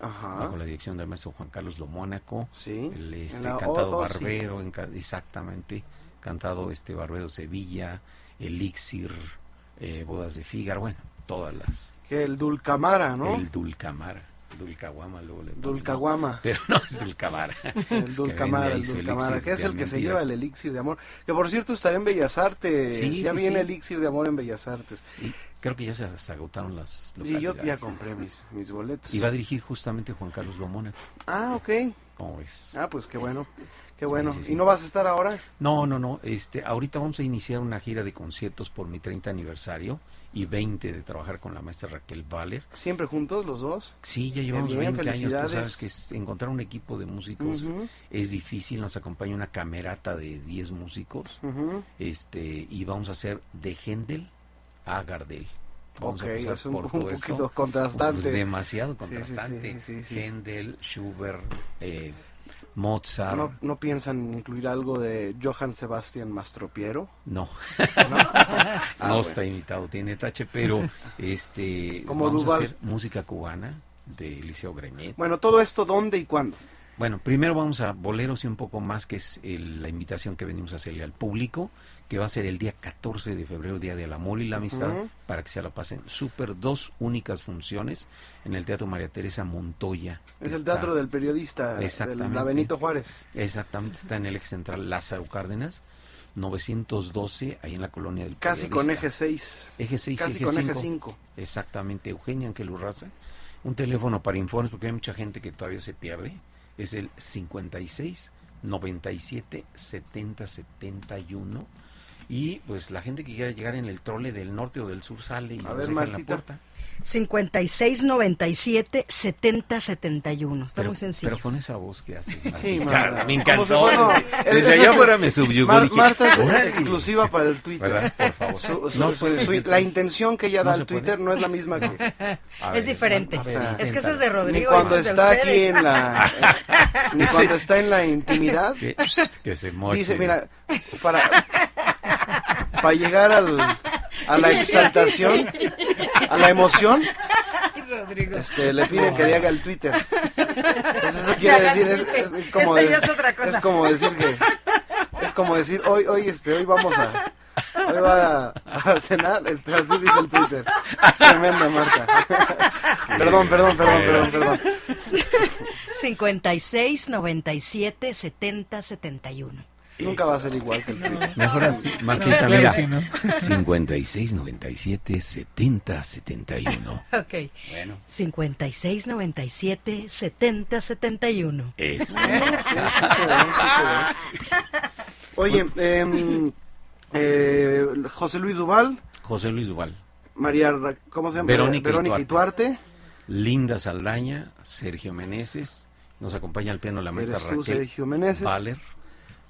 Ajá. bajo la dirección del maestro Juan Carlos Lomónaco. Sí. El este, en cantado O-. Barbero, en ca- exactamente, cantado este Barbero Sevilla, Elixir, eh, Bodas de Fígaro, bueno, todas las. Que el Dulcamara, ¿no? El Dulcamara, Dulcaguama luego le. Dulcaguama. Pero no es Dulcamara. El Dulcamara, el Dulcamara, que es el que se lleva el elixir de amor. Que por cierto estará en Bellas Artes. Sí, ya sí, viene sí. elixir de amor en Bellas Artes. Y creo que ya se hasta agotaron las Y yo ya compré mis, mis boletos. Y va a dirigir justamente Juan Carlos Lomónaco. Ah, ok. ¿Cómo ves? Ah, pues qué bueno. Qué bueno. sí, sí. ¿Y no vas a estar ahora? No, no, no. Este, ahorita vamos a iniciar una gira de conciertos por mi 30 aniversario y 20 de trabajar con la maestra Raquel Valer. ¿Siempre juntos los dos? Sí, ya llevamos bien, 20 años. Tú sabes que es- encontrar un equipo de músicos es difícil. Nos acompaña una camerata de 10 músicos. Este, y vamos a hacer de Händel a Gardel. Vamos Ok, a es un, por un todo eso. poquito contrastante. Pues demasiado contrastante. Händel, Schubert, eh, Mozart. ¿No, ¿No piensan incluir algo de Johann Sebastian Mastropiero? No, ¿No? no Ah, está invitado, tiene tache, pero este Como vamos Duval. a hacer música cubana de Liceo Grenet. Bueno, todo esto, ¿dónde y cuándo? Bueno, primero vamos a boleros y un poco más, que es el- la invitación que venimos a hacerle al público, que va a ser el día 14 de febrero, Día del Amor y la Amistad, para que se la pasen súper. Dos únicas funciones en el Teatro María Teresa Montoya. Es el Está- teatro del periodista, Exactamente. la Benito Juárez. Exactamente, está en el eje central Lázaro Cárdenas, 912, ahí en la colonia del Casi con eje 6. Eje 6 Casi eje con eje 5. 5. Exactamente, Eugenia Ángel Urraza. Un teléfono para informes, porque hay mucha gente que todavía se pierde. Es el 56 97 70 71. Y pues la gente que quiera llegar en el trole del norte o del sur sale y A nos ver, deja en la puerta. 56 97 70 71. Está Pero, muy sencillo. pero con esa voz que haces, Sí, Marta. me encantó. fuera- Desde esa allá afuera me subyugó. Mar- dije, Marta es "Órale". exclusiva para el Twitter. ¿Verdad? Por favor. Su- su- No su- puede la intención que ella No da al puede. Twitter no es la misma que... A es ver, diferente. a ver, es que ese inténtalo. es de Ni Rodrigo. cuando es de está aquí en la... ni cuando está en la intimidad. Que, que se moche. Dice, mira, para, para llegar al, a la exaltación, a la emoción, este, le piden que le haga el Twitter. Entonces eso quiere decir, es, es como, de- es otra cosa. es como decir que, es como decir, hoy, hoy, este, hoy vamos a, hoy va a, a cenar, este, así dice el Twitter. Tremenda Marta. perdón, perdón, perdón, perdón, perdón. 56 97 70 71. Nunca va a ser igual que el Twitter. Mejor así, Marquita, mira. que no. 56 97 70 71. Ok. Bueno, 56 97 70 71. es. Sí, sí quedó, sí quedó. Oye, em, eh, José Luis Duval, José Luis Duval, María, ¿cómo se llama? Verónica Verónica Ituarte. Linda Saldaña, Sergio Meneses, nos acompaña al piano la maestra tú, Raquel Sergio Meneses. Valer,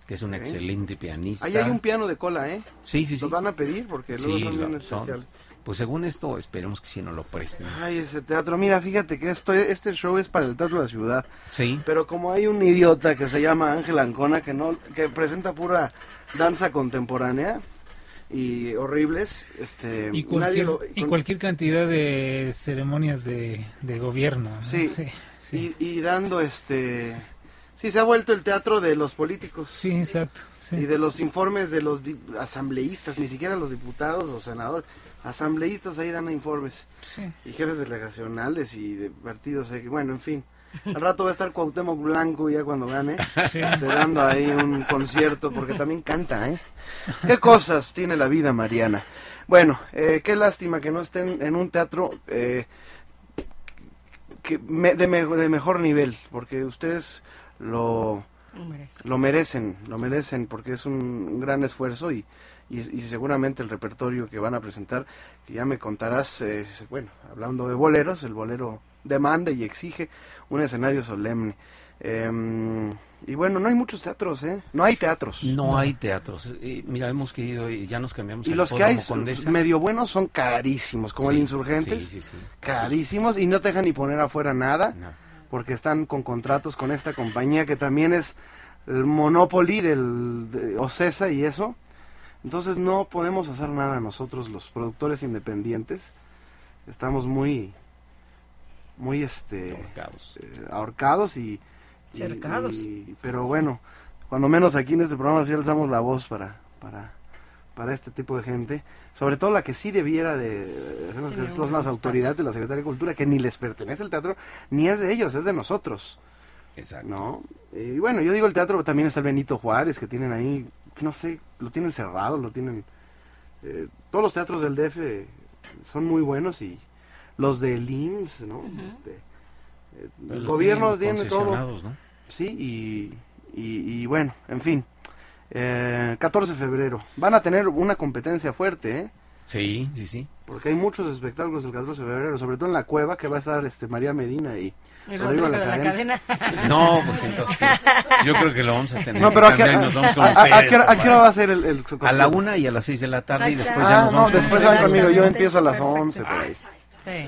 que es un excelente pianista. Ahí hay un piano de cola, ¿eh? Sí, sí, sí. Los van a pedir porque luego Sí, son bien lo- son- especiales. Pues según esto, esperemos que sí nos lo presten. Ay, ese teatro, mira, fíjate que esto, este show es para el Teatro de la Ciudad. Sí, Pero como hay un idiota que se llama Ángel Ancona que no que presenta pura danza contemporánea y horribles, este Y cualquier, lo- y con- cualquier cantidad de ceremonias de, de gobierno. ¿no? Sí. sí, sí. y, y dando este sí se ha vuelto el teatro de los políticos Sí, exacto. sí. y de los informes de los asambleístas, ni siquiera los diputados o senadores, asambleístas ahí dan informes Sí. y jefes delegacionales y de partidos, eh, bueno, en fin. Al rato va a estar Cuauhtémoc Blanco ya cuando gane, Sí. este, dando ahí un concierto, porque también canta, ¿eh? ¿Qué cosas tiene la vida, Mariana? Bueno, eh, qué lástima que no estén en un teatro eh, que me- de, me- de mejor nivel, porque ustedes lo, lo merecen, lo merecen, porque es un, un gran esfuerzo y, y, y seguramente el repertorio que van a presentar, que ya me contarás, eh, bueno, hablando de boleros, el bolero demanda y exige un escenario solemne. Em, y bueno, no hay muchos teatros, ¿eh? No hay teatros. no hay teatros. Eh, mira, hemos querido y ya nos cambiamos Y los que hay Condesa. medio buenos son carísimos, como el Insurgentes. Sí, sí, sí. Carísimos y no te dejan ni poner afuera nada. No. Porque están con contratos con esta compañía que también es el Monopoly del de Ocesa y eso. Entonces no podemos hacer nada nosotros los productores independientes. Estamos muy muy este Ahorcados. eh, ahorcados y, y- Cercados. y- pero bueno, cuando menos aquí en este programa sí alzamos la voz para para para este tipo de gente, sobre todo la que sí debiera de, son las espacio. autoridades de la Secretaría de Cultura, que ni les pertenece el teatro, ni es de ellos, es de nosotros, Exacto. ¿no? Y bueno, yo digo el teatro, también está el Benito Juárez, que tienen ahí, no sé, lo tienen cerrado, lo tienen... eh, todos los teatros del DF son muy buenos y los del IMSS, ¿no? Este, eh, el los gobierno tiene todo. ¿no? Sí, y, y, y bueno, en fin. Eh, 14 de febrero. Van a tener una competencia fuerte, ¿eh? Sí, sí, sí. Porque hay muchos espectáculos el 14 de febrero, sobre todo en la cueva, que va a estar este María Medina y El Rodrigo de la Lacadena. cadena. No, pues entonces sí. yo creo que lo vamos a tener. No, que pero ¿a qué, y a- hora- va a ser el, el A la una y a las seis de la tarde y después ya Ah, nos no, vamos con después van conmigo, yo empiezo a las Perfecto. 11. por ahí.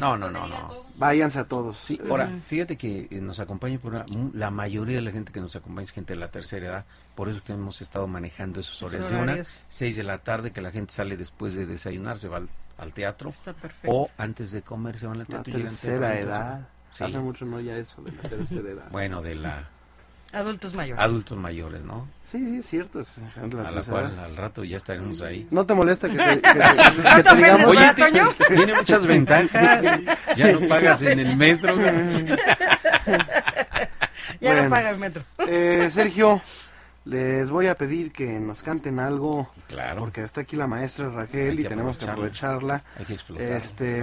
No, no, no, no. Váyanse a todos. Sí, ahora, fíjate que eh, nos acompaña por una- mu- la mayoría de la gente que nos acompaña es gente de la tercera edad, por eso es que hemos estado manejando esos Esos horarios de una, seis de la tarde, que la gente sale después de desayunar, se va al, al teatro, Está perfecto. o antes de comer se van al La teatro y llegan tercera edad. Sí. Hace mucho no ya eso de la tercera edad. Bueno, de la Adultos mayores. adultos mayores, ¿no? Sí, sí, es cierto. Es la A la cual edad. al rato ya estaremos ahí. ¿No te molesta que te, que te- que ¿No te te digamos? Oye, te- tiene muchas ventajas. Ya no pagas en el metro. Ya Bueno. no paga el metro. Eh, Sergio, les voy a pedir que nos canten algo. Claro. Porque está aquí la maestra Raquel y tenemos que aprovecharla. Hay que explotarla. Este,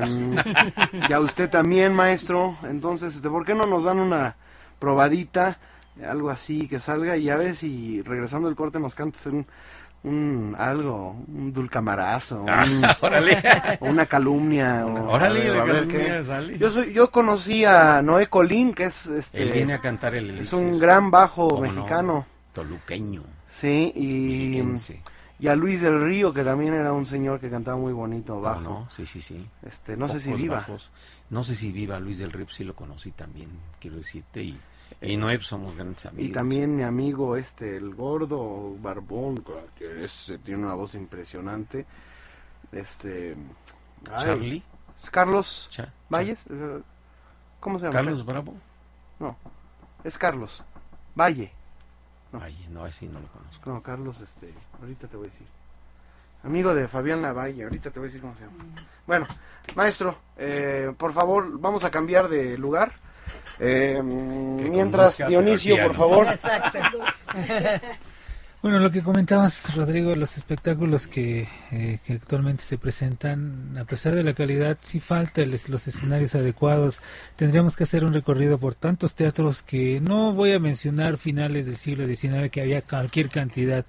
y a usted también, maestro. Entonces, este, ¿por qué no nos dan una probadita? Algo así que salga y a ver si regresando el corte nos cantas un, un algo, un dulcamarazo, un- Ah, órale. una calumnia. o- Órale, a ver, la a ver calumnia qué. sale. Yo soy, yo conocí a Noé Colín, que es este, Él viene a cantar el es un gran bajo mexicano. Toluqueño. Sí, y, mexiquense. y a Luis del Río, que también era un señor que cantaba muy bonito ¿Cómo bajo. no? Sí, sí, sí. Este, no sé si viva. bajos. No sé si viva Luis del Río, sí lo conocí también, quiero decirte. Y, y Noé pues, somos grandes amigos. Y también mi amigo este, el gordo barbón, que ese tiene una voz impresionante. Este, ay, Charlie. Carlos Cha- Valles, eh, ¿cómo se llama? Carlos Bravo. No, es Carlos Valle. No. Ay, no, así no lo conozco. No, Carlos, este, ahorita te voy a decir. Amigo de Fabián Lavalle, ahorita te voy a decir cómo se llama. Bueno, maestro, eh, por favor, vamos a cambiar de lugar. Eh, mientras, Dionisio, por favor. Exacto. Bueno, lo que comentabas, Rodrigo, los espectáculos que, eh, que actualmente se presentan, a pesar de la calidad, sí falta el- los escenarios adecuados. Tendríamos que hacer un recorrido por tantos teatros que no voy a mencionar finales del siglo XIX, que había cualquier cantidad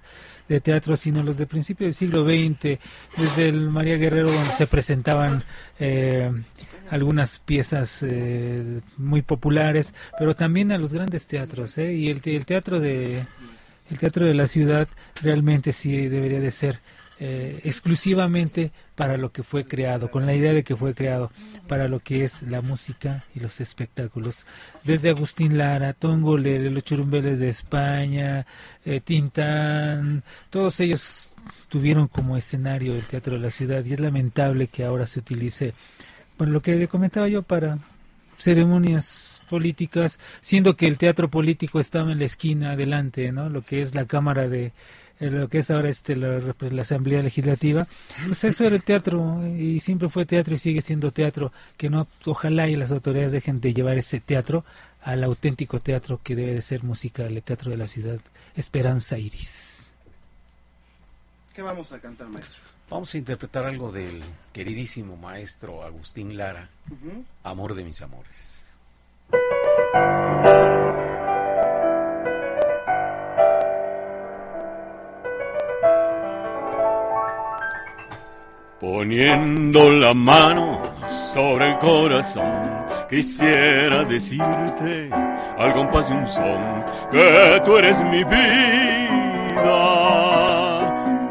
de teatros, sino los de principio del siglo XX, desde el María Guerrero, donde se presentaban eh, algunas piezas eh, muy populares, pero también a los grandes teatros, ¿eh? y el, el teatro de el teatro de la ciudad realmente sí debería de ser eh, exclusivamente para lo que fue creado, con la idea de que fue creado para lo que es la música y los espectáculos. Desde Agustín Lara, Tongolele, los Churumbeles de España, eh, Tintán, todos ellos tuvieron como escenario el teatro de la ciudad y es lamentable que ahora se utilice, bueno, lo que comentaba yo para ceremonias políticas, siendo que el teatro político estaba en la esquina adelante, ¿no? Lo que es la Cámara de eh, lo que es ahora este la, la Asamblea Legislativa, pues eso era el teatro y siempre fue teatro y sigue siendo teatro, que no ojalá y las autoridades dejen de llevar ese teatro al auténtico teatro que debe de ser musical, el teatro de la ciudad, Esperanza Iris. ¿Qué vamos a cantar, maestro? Vamos a interpretar algo del queridísimo maestro Agustín Lara. Amor de mis amores. Poniendo la mano sobre el corazón, quisiera decirte al compás de un son que tú eres mi vida,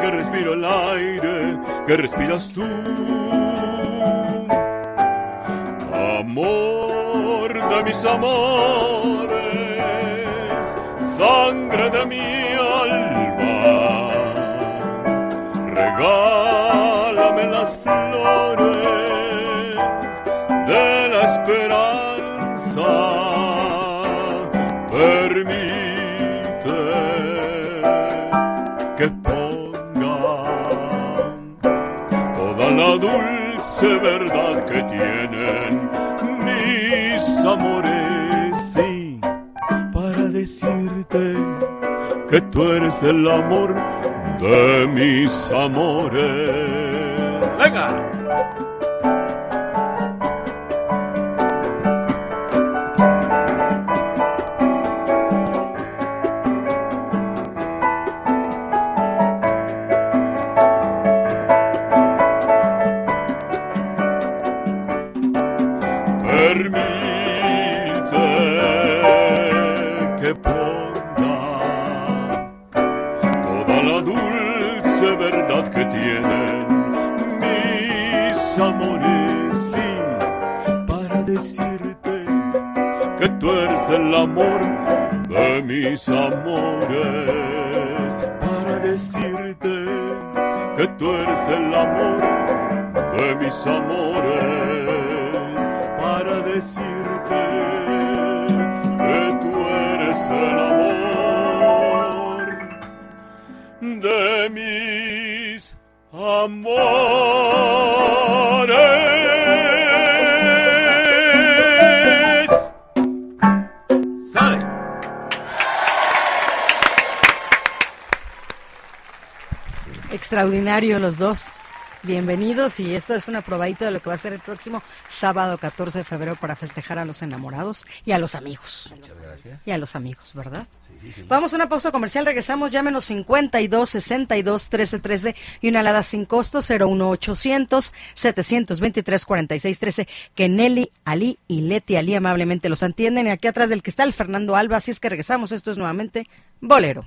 que respiro el aire, que respiras tú. Amor de mis amores, sangre de mi alma, regálame las flores dulce verdad que tienen mis amores, sí, para decirte que tú eres el amor de mis amores. ¡Venga! El amor de mis amores para decirte que tú eres el amor de mis amores para decirte que tú eres el amor de mis amores. Extraordinario los dos. Bienvenidos y esto es una probadita de lo que va a ser el próximo sábado 14 de febrero para festejar a los enamorados y a los amigos. Muchas gracias. Y a los amigos, ¿verdad? Sí, sí, sí. Vamos a una pausa comercial, regresamos, llámenos 52 62 13 13 y una alada sin costo 01800 723 46 13 que Nelly, Ali y Leti Ali amablemente los atienden y aquí atrás del cristal Fernando Alba, así es que regresamos, esto es nuevamente Bolero.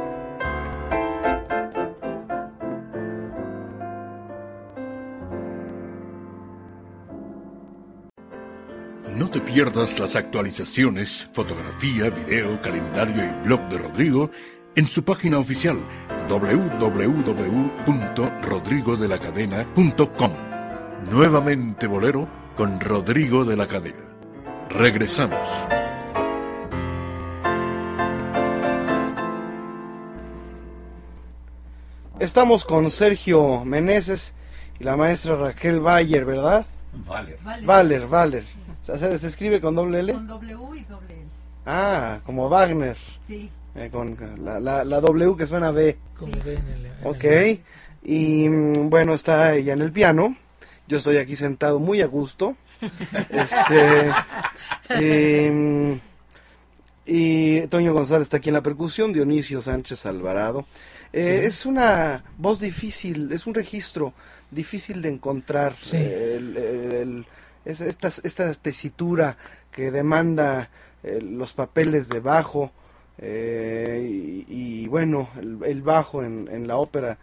Te pierdas las actualizaciones, fotografía, video, calendario y blog de Rodrigo en su página oficial www.rodrigodelacadena.com. Nuevamente Bolero con Rodrigo de la Cadena. Regresamos. Estamos con Sergio Meneses y la maestra Raquel Bayer, ¿verdad? Vale. Valer, Valer. O sea, se, se escribe con doble L. Con W y doble L. Ah, como Wagner. Sí. Eh, con la, la- la W que suena B. Como en el- en el- Ok. Y mm, bueno, está ella en el piano. Yo estoy aquí sentado muy a gusto. Este. em, y Toño González está aquí en la percusión. Dionisio Sánchez Alvarado. Eh, Sí. Es una voz difícil, es un registro difícil de encontrar. Sí. eh, el- el- es- esta, esta tesitura que demanda eh, los papeles de bajo. eh, y, y, bueno, el, el bajo en, en la ópera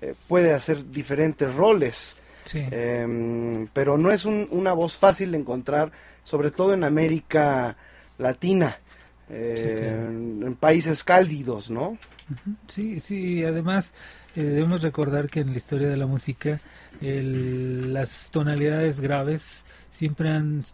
eh, puede hacer diferentes roles. Sí. Em, pero no es un- una voz fácil de encontrar, sobre todo en América Latina, Sí, claro. en, en países cálidos, ¿no? Sí, sí, además debemos recordar que en la historia de la música el- las tonalidades graves siempre han,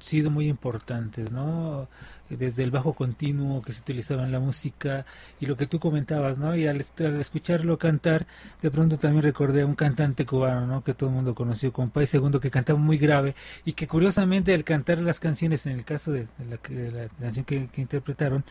sido muy importantes, ¿no? Desde el bajo continuo que se utilizaba en la música y lo que tú comentabas, ¿no? Y al, escucharlo cantar, de pronto también recordé a un cantante cubano, ¿no? Que todo el mundo conoció, Compay Segundo, que cantaba muy grave y que curiosamente al cantar las canciones, en el caso de, de la, de la canción que interpretaron,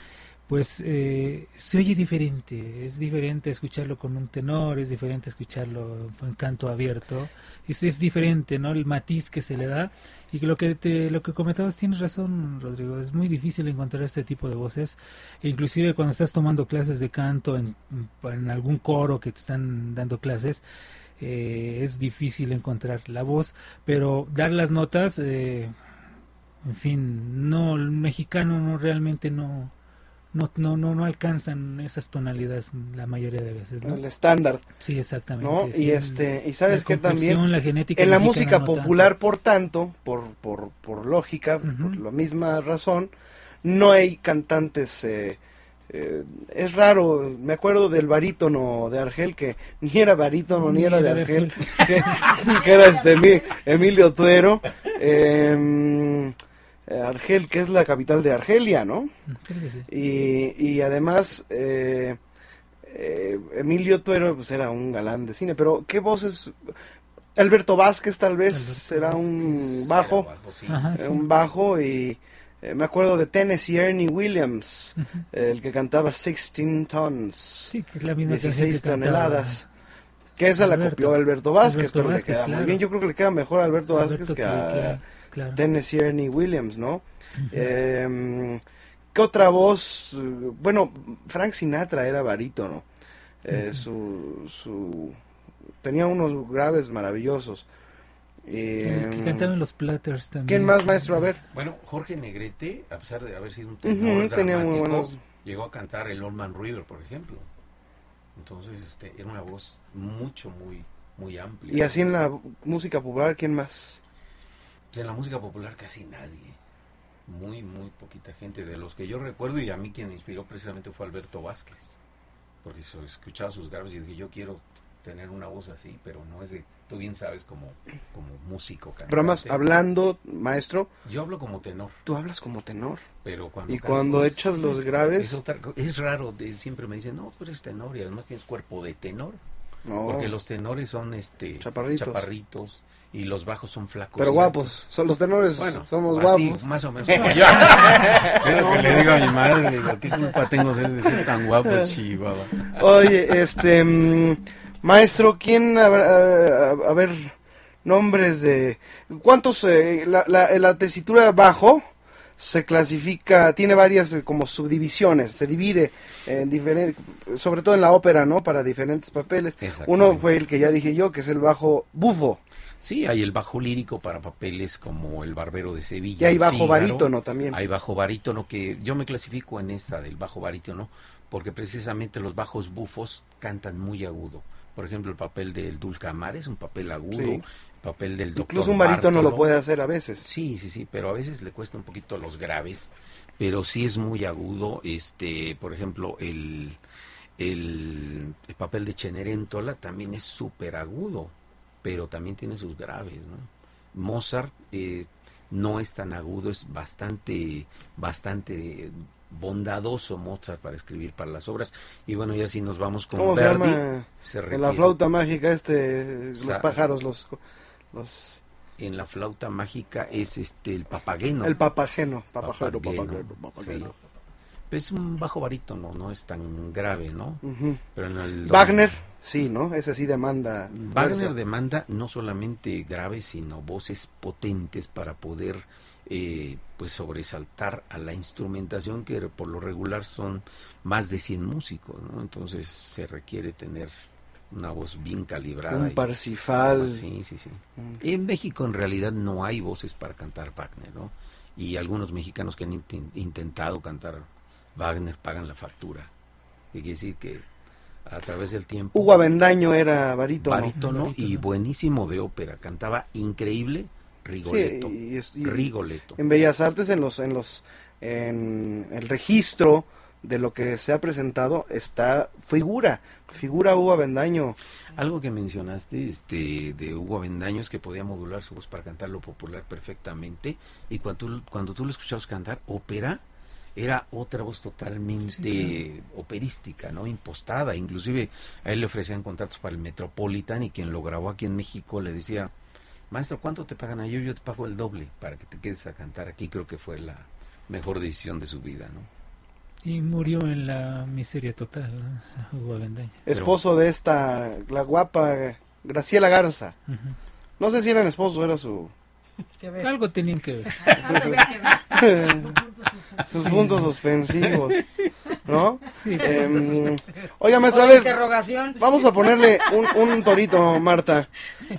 pues eh, se oye diferente, es diferente escucharlo con un tenor, es diferente escucharlo en canto abierto, es, es diferente, ¿no? El matiz que se le da. Y lo que te, lo que comentabas tienes razón, Rodrigo, es muy difícil encontrar este tipo de voces, e inclusive cuando estás tomando clases de canto en, en algún coro que te están dando clases, eh, es difícil encontrar la voz, pero dar las notas, eh, en fin, no, el mexicano no realmente no no, no, no, no alcanzan esas tonalidades la mayoría de veces, ¿no? El estándar, Sí, exactamente. ¿no? sí, y este, y sabes que también la genética en la música no popular, por tanto, por, por, por lógica, por la misma razón, no hay cantantes. eh, eh, es raro, me acuerdo del barítono de Argel, que ni era barítono ni era de Argel, que, que era este Emi- Emilio Tuero. eh, Argel, que es la capital de Argelia, ¿no? Creo que sí. Y, y además, eh, eh, Emilio Tuero pues era un galán de cine, pero ¿qué voces? Alberto Vázquez tal vez será un bajo, Ajá, eh, sí. un bajo y eh, me acuerdo de Tennessee Ernie Williams, el que cantaba 16 tons, Sí, que es la misma canción 16 que cantaba toneladas. Que esa la Alberto. copió Alberto Vázquez, Alberto pero Vázquez, le queda claro. muy bien. Yo creo que le queda mejor a Alberto Vázquez Alberto que que- a que- claro. Tennessee Ernie Williams, ¿no? Eh, ¿Qué otra voz? Bueno, Frank Sinatra era barítono. eh, su, su... Tenía unos graves maravillosos. El que Eh, cantaban los Platters también. ¿Quién más, maestro? A ver. Bueno, Jorge Negrete, a pesar de haber sido un tenor tenía muy dramático, buenos- llegó a cantar el Old Man River, por ejemplo. Entonces, este, era una voz mucho, muy, muy amplia. Y así en la música popular, ¿quién más? Pues en la música popular casi nadie. Muy, muy poquita gente. De los que yo recuerdo, y a mí quien me inspiró precisamente fue Alberto Vázquez. Porque escuchaba sus graves y dije, yo quiero tener una voz así, pero no es de, tú bien sabes, como, como músico. Pero más, cantante. hablando, maestro, Yo hablo como tenor, tú hablas como tenor. pero cuando... Y canto cuando echas los graves- Es, otra co- es raro, de- siempre me dicen, no, tú eres tenor y además tienes cuerpo de tenor. No. Porque los tenores son este Chaparritos. chaparritos y los bajos son flacos. Pero guapos, son los tenores, Bueno, somos así, guapos. más o menos como yo. Es lo que le digo a mi madre, le digo, ¿qué culpa tengo de ser tan guapo, chihuahua? Oye, este, mm, maestro, ¿quién, habrá- a, a ver, nombres de, cuántos, eh, la, la, la tesitura bajo se clasifica, tiene varias eh, como subdivisiones, se divide en diferentes, sobre todo en la ópera, ¿no? Para diferentes papeles. Uno fue el que ya dije yo, que es el bajo bufo, Sí, hay el bajo lírico para papeles como El Barbero de Sevilla. y hay bajo Fígaro. barítono también. Hay bajo barítono que yo me clasifico en esa del bajo barítono porque precisamente los bajos bufos cantan muy agudo. Por ejemplo, el papel del Dulcamar es un papel agudo, Sí. El papel del doctor Incluso un barítono lo puede hacer a veces. Sí, sí, sí, pero a veces le cuesta un poquito los graves, pero sí es muy agudo. Este, por ejemplo, el, el, el papel de Cenerentola también es súper agudo, pero también tiene sus graves, ¿no? Mozart eh, no es tan agudo, es bastante, bastante bondadoso Mozart para escribir para las obras. Y bueno, ya si nos vamos con ¿Cómo se Verdi, llama? se En la flauta mágica este, los Sa- pájaros, los, los, en la flauta mágica es este el papageno. el papageno, papageno, Papageno, papageno, sí. Es un bajo barítono, no es tan grave, ¿no? Ujú. Pero en el Wagner, sí, ¿no? Ese sí demanda. Wagner demanda no solamente graves, sino voces potentes para poder eh, pues sobresaltar a la instrumentación que por lo regular son más de 100 músicos, ¿no? Entonces se requiere tener una voz bien calibrada. Un y- Parsifal. Sí, sí, sí. Mm. En México en realidad no hay voces para cantar Wagner, ¿no? Y algunos mexicanos que han inten- intentado cantar Wagner pagan la factura. Que quiere decir que a través del tiempo... Hugo Avendaño era barítono. barítono y buenísimo de ópera. Cantaba increíble Rigoletto. Sí, y es- y- Rigoletto. En Bellas Artes, en los, en los, en el registro de lo que se ha presentado está figura, figura Hugo Avendaño. Algo que mencionaste este, de Hugo Avendaño es que podía modular su voz para cantar lo popular perfectamente. Y cuando tú, cuando tú lo escuchabas cantar ópera, era otra voz totalmente Sí, operística, ¿no? Impostada. Inclusive a él le ofrecían contratos para el Metropolitan y quien lo grabó aquí en México le decía, maestro, ¿cuánto te pagan a yo? Yo te pago el doble para que te quedes a cantar aquí. Creo que fue la mejor decisión de su vida, ¿no? Y murió en la miseria total, ¿no? Hugo Avendaño. Esposo de esta, la guapa Graciela Garza. No sé si eran esposos, era su... Algo tenían que ver. Sus puntos suspensivos, ¿no? Sí, Em, oiga, maestro, a ver, interrogación. vamos a ponerle un, un torito, Marta,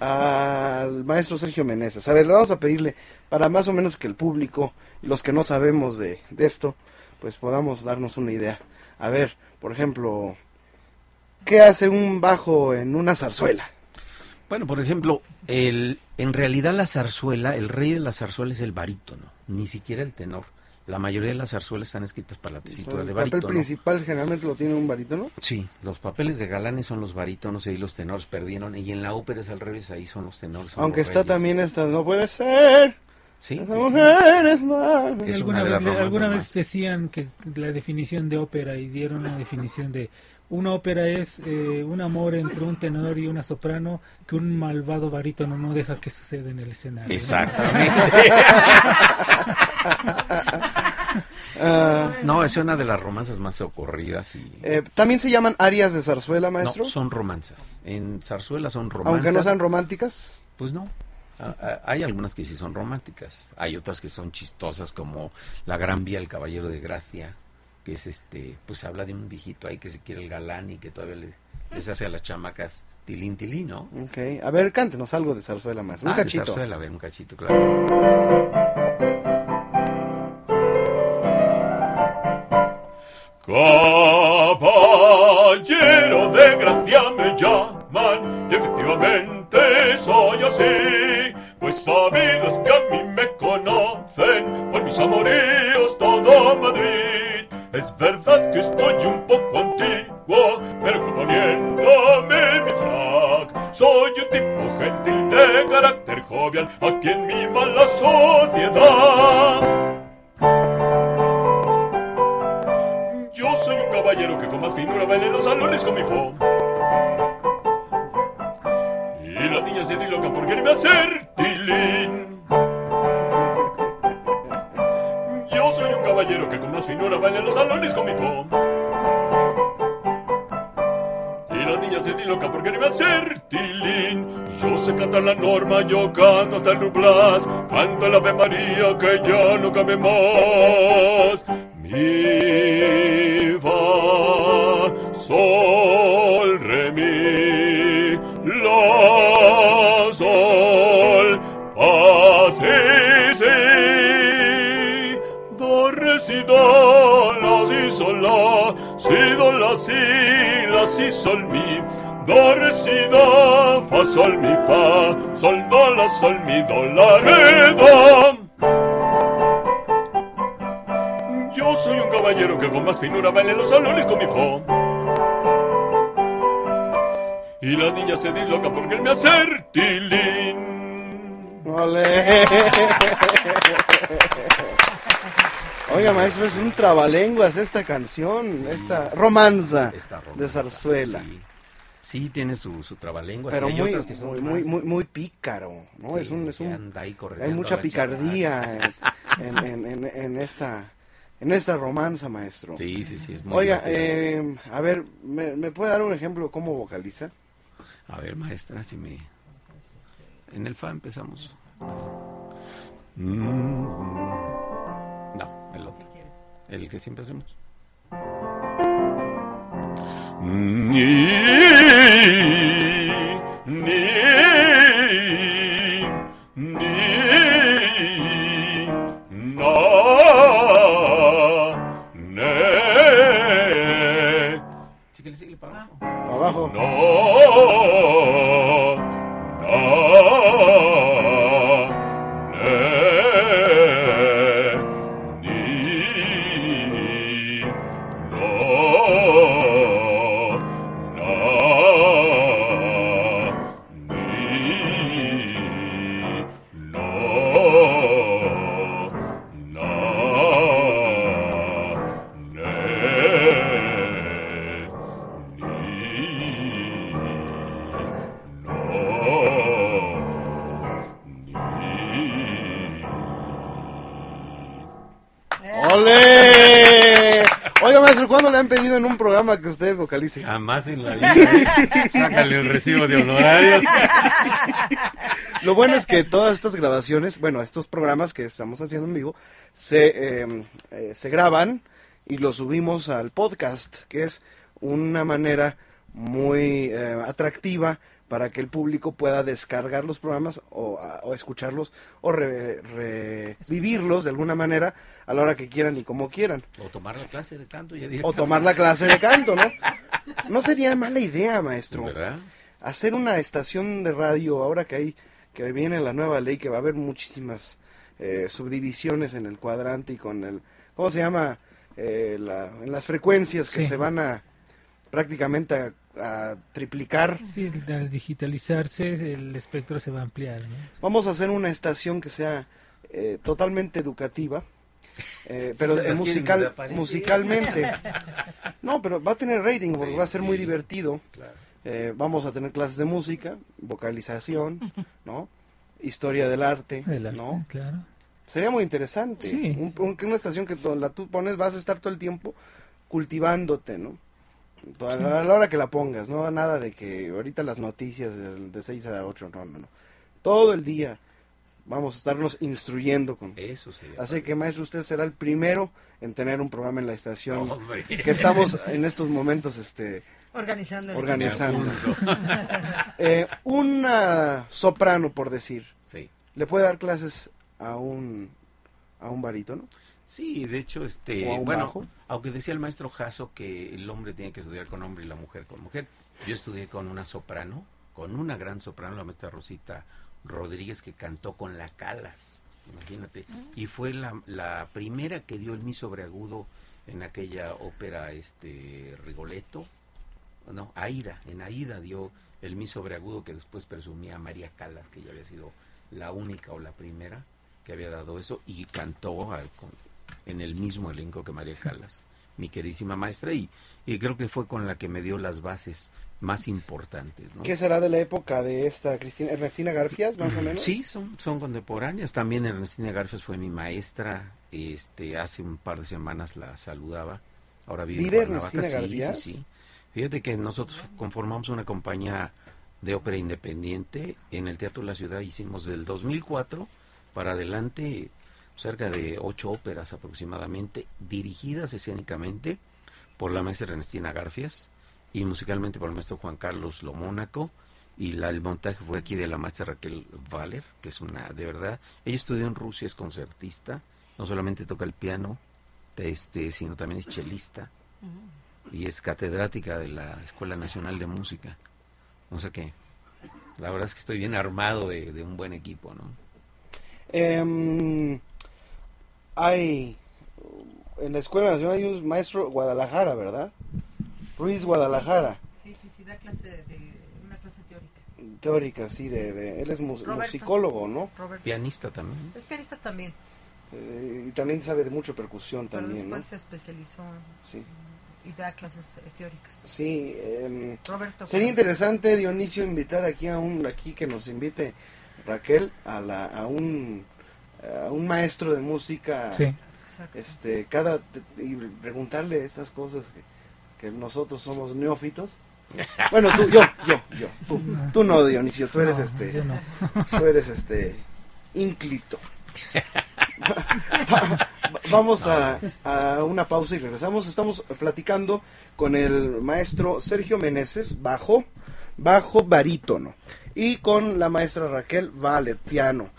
al maestro Sergio Meneses. A ver, le vamos a pedirle, para más o menos que el público, y los que no sabemos de, de esto, pues podamos darnos una idea. A ver, por ejemplo, ¿qué hace un bajo en una zarzuela? Bueno, por ejemplo, el, en realidad la zarzuela, el rey de la zarzuela es el barítono, ni siquiera el tenor. La mayoría de las zarzuelas están escritas para la tesitura el de papel barítono. principal generalmente lo tiene un barítono. Sí, los papeles de galanes son los barítonos y ahí los tenores perdieron. Y en la ópera es al revés, ahí son los tenores. son Aunque los está reyes. también esta, no puede ser. Sí, Esa sí, sí. mujer es más. Sí, es alguna de vez, alguna vez más. decían que la definición de ópera y dieron la definición de una ópera es eh, un amor entre un tenor y una soprano que un malvado barítono no deja que suceda en el escenario. ¿no? Exactamente. Ah, no, es una de las romanzas más ocurridas y... eh, También se llaman arias de zarzuela, maestro. no, son romanzas. En zarzuela son romanzas. aunque no sean románticas. Pues no. Ah, ah, Hay algunas que sí son románticas. Hay otras que son chistosas como La Gran Vía, el Caballero de Gracia, que es este, pues habla de un viejito ahí que se quiere el galán y que todavía le, les hace a las chamacas tilín tilín, ¿no? Ok, a ver, cántenos algo de zarzuela más. Un Ah, de cachito. zarzuela, a ver, un cachito, claro. Caballero de gracia me y efectivamente soy así, pues sabidos que a mí me conocen por mis amoríos todo Madrid. Es verdad que estoy un poco antiguo, pero componiéndome mi track, soy un tipo gentil de carácter jovial, aquí en mi mala sociedad. Yo soy un caballero que con más finura baila los salones con mi fo. Y las niñas se dilocan por quererme hacer tilín. Yo soy un caballero que con más finura baila los salones con mi fo. Y las niñas se dilocan por quererme hacer tilín. Yo sé cantar la norma, yo canto hasta el rublas. Canto el Ave María que ya no cabe más. Mi, fa, sol, sol, fa, si, si. Do, re, si, do, la, si, sol, la, si, do, la, si, la, si, sol, mi. Do, re, si, do, fa, sol, mi, fa, sol, do, la, sol, mi, do, la, re, do. Yo soy un caballero que con más finura baila en los salones con mi fo. Y las niñas se dislocan porque me hacer tilín. ¡Ole! Oiga, maestro, es un trabalenguas esta canción, esta romanza Esta romanza, de zarzuela. Sí, Sí, tiene su, su trabalenguas. Pero muy, otras que son muy, muy, muy, muy pícaro, ¿no? Es un, es un, hay mucha la picardía en, en, en, en- en esta, en esta romanza, maestro. Sí, sí, sí, es muy Oiga, eh, a ver, ¿me, me puede dar un ejemplo de cómo vocaliza? A ver, maestra, si me... En el fa empezamos. Mm, No, el otro. El que siempre hacemos. Ni, ni, ni, na, ne, Síguele, síguele para abajo. Para abajo. no, Jamás en la vida. Sácale el recibo de honorarios. Lo bueno es que todas estas grabaciones, bueno, estos programas que estamos haciendo en vivo, se, eh, eh, se graban y los subimos al podcast, que es una manera muy eh, atractiva para que el público pueda descargar los programas o, a- o escucharlos o re- revivirlos de alguna manera a la hora que quieran y como quieran. O tomar la clase de canto. Ya O tomar la clase de canto, ¿no? No sería mala idea, maestro. ¿Verdad? Hacer una estación de radio ahora que hay, que viene la nueva ley, que va a haber muchísimas eh, subdivisiones en el cuadrante y con el, ¿cómo se llama? Eh, la- en las frecuencias que Sí. se van a prácticamente a, a triplicar. Sí, al digitalizarse el espectro se va a ampliar. ¿no? Vamos a hacer una estación que sea eh, totalmente educativa, eh, pero musical, musicalmente. No, pero va a tener rating porque Sí, va a ser muy divertido. Claro. Eh, vamos a tener clases de música, vocalización, ¿no? Historia del arte, El arte, ¿no? claro. Sería muy interesante. Sí. Un- un- una estación que la tú pones, vas a estar todo el tiempo cultivándote, ¿no? Toda- A la hora que la pongas, no nada de que ahorita las noticias del- de 6 a 8, no, no, no. Todo el día vamos a estarnos instruyendo con... Eso sería. Así que maestro, usted será el primero en tener un programa en la estación Hombre. que estamos en estos momentos este Organizando. organizando. Eh, una soprano, por decir, Sí. ¿le puede dar clases a un, a un barítono? Sí, de hecho, este, ¿O a un bueno, bajo? aunque decía el maestro Jasso que el hombre tiene que estudiar con hombre y la mujer con mujer, yo estudié con una soprano, con una gran soprano, la maestra Rosita Rodríguez, que cantó con la Calas, imagínate, y fue la, la primera que dio el mi sobreagudo en aquella ópera, este, Rigoletto, no, Aida, en Aida dio el mi sobreagudo que después presumía María Calas, que ya había sido la única o la primera que había dado eso, y cantó al- con- en el mismo elenco que María Calas, mi queridísima maestra, y, y creo que fue con la que me dio las bases más importantes. ¿no? ¿Qué será de la época de esta Cristina, Ernestina Garfias, más o menos? Sí, son, son contemporáneas. También Ernestina Garfias fue mi maestra. Este, hace un par de semanas la saludaba. Ahora vive, en ¿Vive Cuernavaca. Ernestina Sí, sí, Garfias? sí. Fíjate que nosotros conformamos una compañía de ópera independiente en el Teatro de la Ciudad. Hicimos del 2004 para adelante cerca de ocho óperas aproximadamente, dirigidas escénicamente por la maestra Ernestina Garfias y musicalmente por el maestro Juan Carlos Lomónaco y la, el montaje fue aquí de la maestra Raquel Valer, que es una, de verdad, ella estudió en Rusia, es concertista, no solamente toca el piano, este, sino también es chelista y es catedrática de la Escuela Nacional de Música. O sea que la verdad es que estoy bien armado de, de un buen equipo, ¿no? Em, hay en la Escuela Nacional hay un maestro Guadalajara, ¿verdad? Ruiz Guadalajara, Sí, sí, sí, da clase de una clase teórica. teórica, sí, de, de- él es mus- Roberto. musicólogo, ¿no? Roberto. Pianista también. Es pianista también, Eh, y también sabe de mucho percusión pero también, ¿no? después se especializó Sí, y da clases te- teóricas. sí. em, Roberto. sería interesante, Dionisio, invitar aquí a un, aquí que nos invite Raquel a, la, a un a un maestro de música Sí. Este cada y preguntarle estas cosas que, que nosotros somos neófitos. Bueno tú yo yo yo tú, tú no Dionisio tú eres No, este no. tú eres este ínclito. Va- va- vamos a, a una pausa y regresamos. Estamos platicando con el maestro Sergio Meneses bajo bajo barítono y con la maestra Raquel Valer piano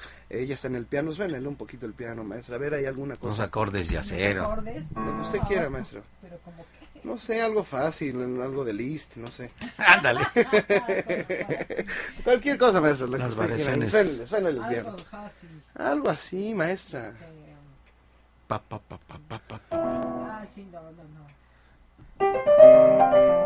ella está en el piano suénale un poquito el piano maestra a ver hay alguna Los cosa acordes de acero. Acordes, lo que usted quiera, maestro. pero como que... No sé, algo fácil, algo de list, no sé. Ándale. Cualquier cosa, maestro. Lo Las variaciones. Suénale, suénale el piano. Algo fácil. Algo así, maestra. este, Pa, pa, pa, pa, pa, pa, pa. Ah, sí, no, no, no.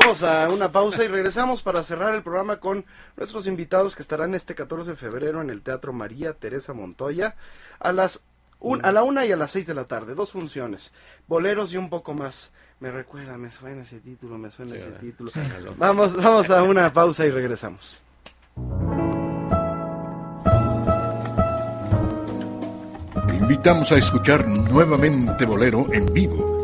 Vamos a una pausa y regresamos para cerrar el programa con nuestros invitados que estarán este 14 de febrero en el Teatro María Teresa Montoya a las un- a la una y a las seis de la tarde. Dos funciones. Boleros y un poco más. Me recuerda, me suena ese título, me suena Sí, ese ¿verdad? título. Sí. Vamos, vamos a una pausa y regresamos. Te invitamos a escuchar nuevamente Bolero en vivo,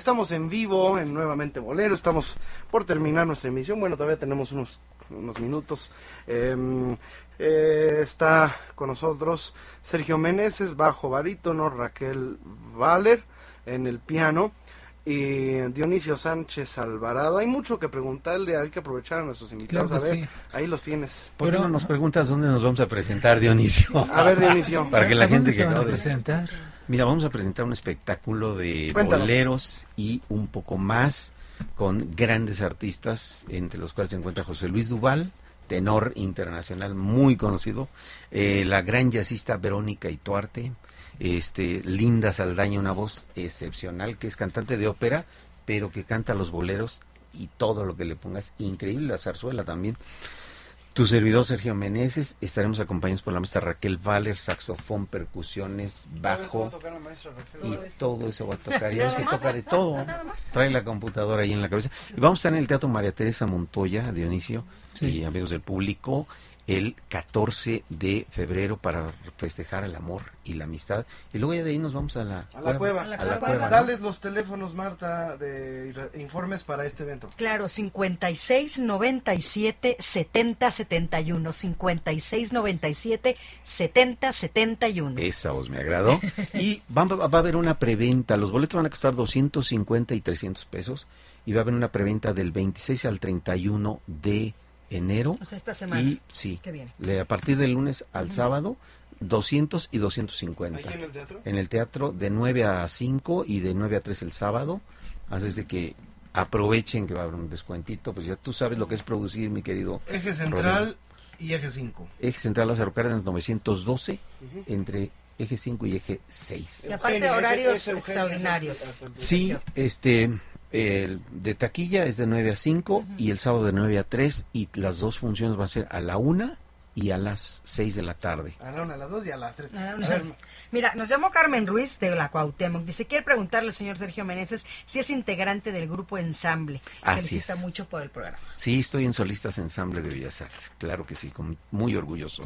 Estamos en vivo, en Nuevamente Bolero, estamos por terminar nuestra emisión, bueno, todavía tenemos unos, unos minutos. Em, eh, está con nosotros Sergio Meneses, bajo barítono, Raquel Valer en el piano y Dionisio Sánchez Alvarado. Hay mucho que preguntarle, hay que aprovechar a nuestros invitados. Claro a ver, sí. ahí los tienes. ¿Por qué Pero- no nos preguntas dónde nos vamos a presentar, Dionisio? A ver, Dionisio. Para que la ¿A dónde gente se que van a no... presentar? Mira, vamos a presentar un espectáculo de Cuéntanos. boleros y un poco más con grandes artistas, entre los cuales se encuentra José Luis Duval, tenor internacional muy conocido, eh, la gran jazzista Verónica Ituarte, este, Linda Saldaña, una voz excepcional, que es cantante de ópera, pero que canta los boleros y todo lo que le pongas, increíble, la zarzuela también. Tu servidor Sergio Meneses, estaremos acompañados por la maestra Raquel Valer, saxofón, percusiones, bajo y todo eso va a tocar. Ya ves que toca de todo. Trae la computadora ahí en la cabeza. Y vamos a estar en el Teatro María Teresa Montoya, Dionisio y amigos del público, el 14 de febrero para festejar el amor y la amistad. Y luego ya de ahí nos vamos a la A la cueva. A la cueva, ¿no? Dales los teléfonos, Marta, de informes para este evento. Claro, 56 97 70 71. 56 97 70 71. Esa voz me agradó. Y va, va a haber una preventa. Los boletos van a costar 250 y 300 pesos. Y va a haber una preventa del 26 al 31 de enero. O sea, esta semana. Y sí, Qué bien. le- a partir del lunes al sábado, 200 y 250. ¿Ahí en el teatro? En el teatro de 9 a 5 y de 9 a 3 el sábado. Así es de que aprovechen que va a haber un descuentito. Pues ya tú sabes lo que es producir, mi querido. Eje central y eje 5. Eje Central Lázaro Cárdenas 912 Ujú. entre eje 5 y eje 6. Y aparte horarios extraordinarios. Sí, este, el de taquilla es de 9 a 5 y el sábado de 9 a 3 y las dos funciones van a ser a la 1 y a las 6 de la tarde. A la una, a las dos y a las tres. Ah, A no, ver, no. Mira, nos llamó Carmen Ruiz de la Cuauhtémoc. Dice, quiere preguntarle al señor Sergio Meneses si es integrante del grupo Ensamble. Así Felicita es. mucho por el programa. Sí, estoy en Solistas Ensamble de Bellas Artes, claro que sí, con, muy orgulloso.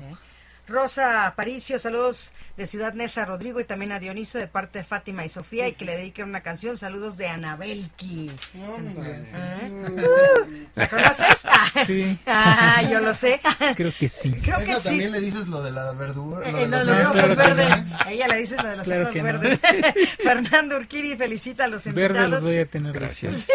Rosa Aparicio, saludos de Ciudad Neza Rodrigo y también a Dioniso de parte de Fátima y Sofía y que le dediquen una canción. Saludos de Anabelki. ¿Eh? Uh, ¿La conoces? Sí. ah, yo lo sé. Creo que sí. Creo que sí. también le dices lo de la verdura. Eh, lo de de los los ojos verdes, verdes. ¿no? A ella le dices lo de los Claro ojos no. verdes. Fernando Urquiri felicita a los invitados. Verde los voy a tener Gracias.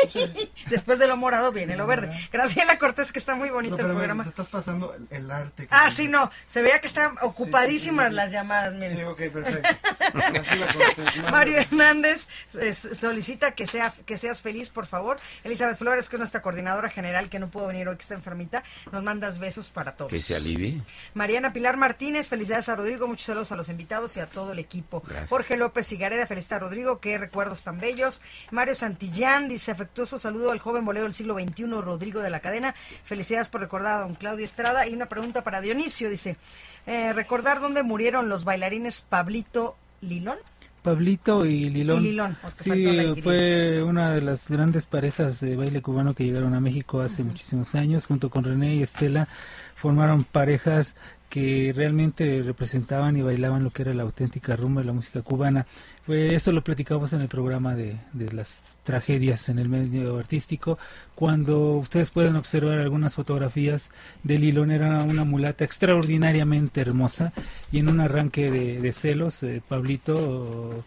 Después de lo morado viene lo verde. Graciela Cortés, que está muy bonito No, el programa. te estás pasando el, el arte. Ah, sí, no. Se veía que están ocupadísimas sí, sí. las llamadas, miren. Sí, ok, perfecto. Mario Hernández eh, solicita que sea que seas feliz, por favor. Elizabeth Flores, que es nuestra coordinadora general, que no pudo venir hoy, que está enfermita, nos mandas besos para todos. Que se alivie. Mariana Pilar Martínez, felicidades a Rodrigo, muchos saludos a los invitados y a todo el equipo. Gracias. Jorge López Higareda, felicidades a Rodrigo, qué recuerdos tan bellos. Mario Santillán dice, afectuoso saludo al joven bolero del siglo XXI, Rodrigo de la Cadena. Felicidades por recordar a don Claudio Estrada. Y una pregunta para Dionisio, dice, eh, recordar dónde murieron los bailarines Pablito Lilón. Pablito y Lilón. Y Lilón, Sí, fue una de las grandes parejas de baile cubano que llegaron a México hace muchísimos años. Junto con René y Estela formaron parejas que realmente representaban y bailaban lo que era la auténtica rumba de la música cubana. Fue, esto lo platicamos en el programa de, de las tragedias en el medio artístico. Cuando ustedes pueden observar algunas fotografías de Lilón, era una mulata extraordinariamente hermosa y en un arranque de, celos, eh, Pablito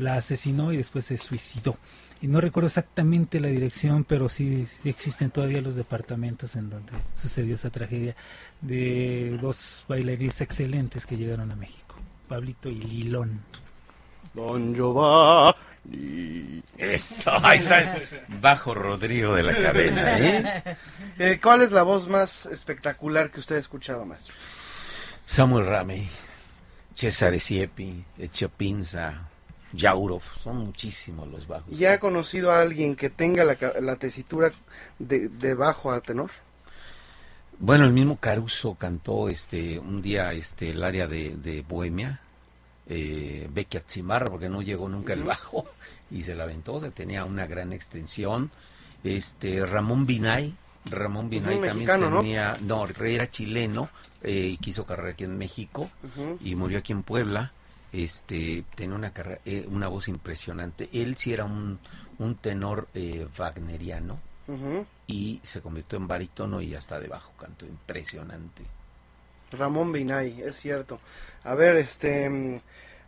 la asesinó y después se suicidó. Y no recuerdo exactamente la dirección, pero sí, sí existen todavía los departamentos en donde sucedió esa tragedia de dos bailarines excelentes que llegaron a México, Pablito y Lilón. Don Giovanni. Eso, ahí está. es bajo Rodrigo de la cadena, ¿eh? Eh, ¿Cuál es la voz más espectacular que usted ha escuchado, maestro? Samuel Ramey, Cesare Siepi, Ezio Pinza, Yaurov, son muchísimos los bajos. ¿Ya ha conocido a alguien que tenga la, la tesitura de, de bajo a tenor? Bueno, el mismo Caruso cantó este un día este el área de, de Bohemia, eh, Zimarra, porque no llegó nunca el bajo y se la aventó, se tenía una gran extensión. Este Ramón Binay, Ramón Binay también mexicano, ¿no? tenía, no, era chileno eh, y quiso carrera aquí en México y murió aquí en Puebla. Este tenía una carrera, eh, una voz impresionante. Él sí era un, un tenor eh, wagneriano y se convirtió en barítono y hasta debajo cantó impresionante. Ramón Binay, es cierto. A ver, este...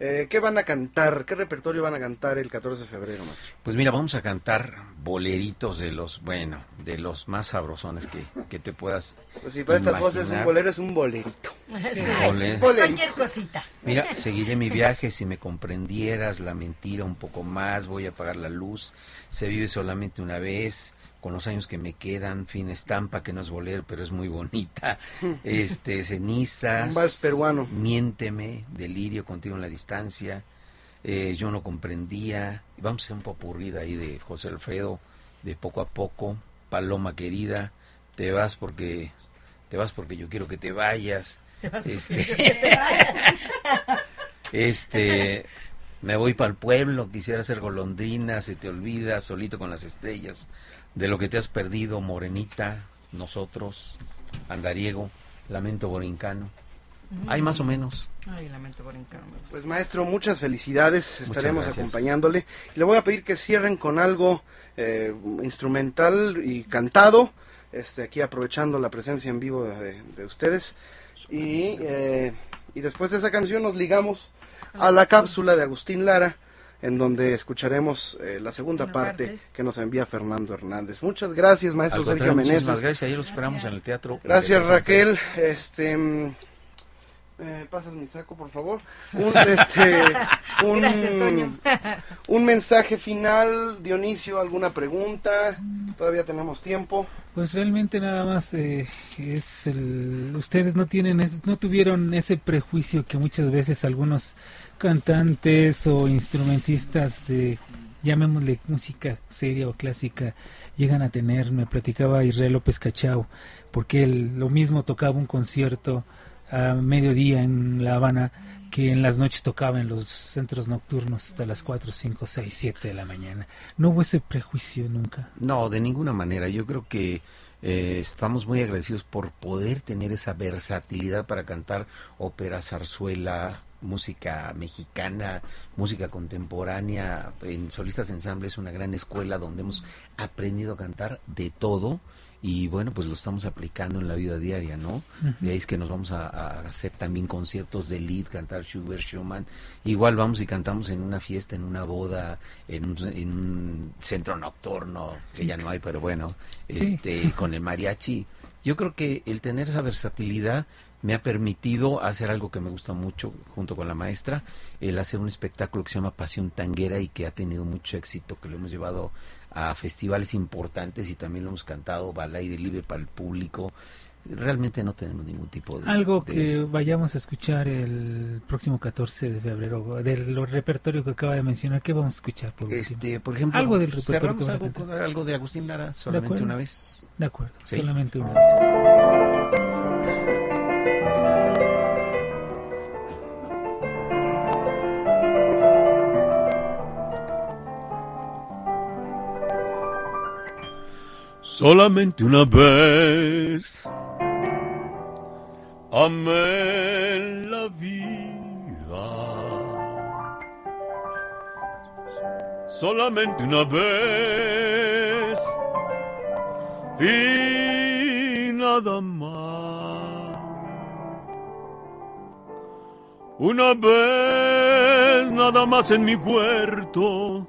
Eh, ¿Qué van a cantar? ¿Qué repertorio van a cantar el 14 de febrero, maestro? Pues mira, vamos a cantar boleritos de los, bueno, de los más sabrosones que, que te puedas Pues sí, para estas voces un bolero es un bolerito. Sí, Bolero. sí, Cualquier cosita. Mira, seguiré mi viaje si me comprendieras la mentira un poco más, voy a apagar la luz, se vive solamente una vez, con los años que me quedan, fin estampa que no es bolero, pero es muy bonita, este cenizas, Un vals peruano. miénteme, delirio contigo en la distancia, eh, yo no comprendía, vamos a hacer un popurrí de ahí de José Alfredo, de poco a poco, Paloma querida, te vas porque te vas porque yo quiero que te vayas. Te vas porque Este- yo quiero que te vayas. Este, me voy para el pueblo, quisiera ser golondrina, se te olvida, solito con las estrellas, de lo que te has perdido, morenita, nosotros, andariego, lamento borincano. Hay más o menos. Ay, lamento por encargo. Pues maestro, muchas felicidades, estaremos gracias. acompañándole. Y le voy a pedir que cierren con algo eh, instrumental y cantado, este, aquí aprovechando la presencia en vivo de, de ustedes. Y, eh, y después de esa canción nos ligamos a la cápsula de Agustín Lara, en donde escucharemos eh, la segunda parte, parte. que nos envía Fernando Hernández. Muchas gracias, maestro Sergio contrario, muchísimas Meneses. gracias, ayer lo esperamos en el teatro. Gracias Raquel. Este, eh, pasas mi saco, por favor. Un, este, un, Gracias, Toño. un mensaje final, Dionisio, alguna pregunta. Todavía tenemos tiempo. Pues realmente nada más eh, es el, ustedes no tienen es- no tuvieron ese prejuicio que muchas veces algunos cantantes o instrumentistas de llamémosle música seria o clásica llegan a tener. Me platicaba Israel López Cachao porque él lo mismo tocaba un concierto a mediodía en La Habana que en las noches tocaba en los centros nocturnos hasta las 4, 5, 6, 7 de la mañana. No hubo ese prejuicio nunca. No, de ninguna manera. Yo creo que eh, estamos muy agradecidos por poder tener esa versatilidad para cantar ópera, zarzuela, música mexicana, música contemporánea. En Solistas Ensamble es una gran escuela donde hemos aprendido a cantar de todo y bueno, pues lo estamos aplicando en la vida diaria, ¿no? Ujú. De ahí es que nos vamos a, a hacer también conciertos de lead, cantar Schubert, Schumann. Igual vamos y cantamos en una fiesta, en una boda, en un, en un centro nocturno, que ya no hay, pero bueno, Sí. este, con el mariachi. Yo creo que el tener esa versatilidad me ha permitido hacer algo que me gusta mucho junto con la maestra, el hacer un espectáculo que se llama Pasión Tanguera y que ha tenido mucho éxito, que lo hemos llevado a festivales importantes y también lo hemos cantado al aire libre para el público. Realmente no tenemos ningún tipo de... Algo de- que vayamos a escuchar el próximo 14 de febrero, del repertorio que acaba de mencionar, ¿qué vamos a escuchar por? Este, por ejemplo, algo del repertorio que algo, cantar. con algo de Agustín Lara, solamente una vez. De acuerdo, Sí. solamente una vez. Solamente una vez amé la vida. Solamente una vez y nada más. Una vez nada más en mi huerto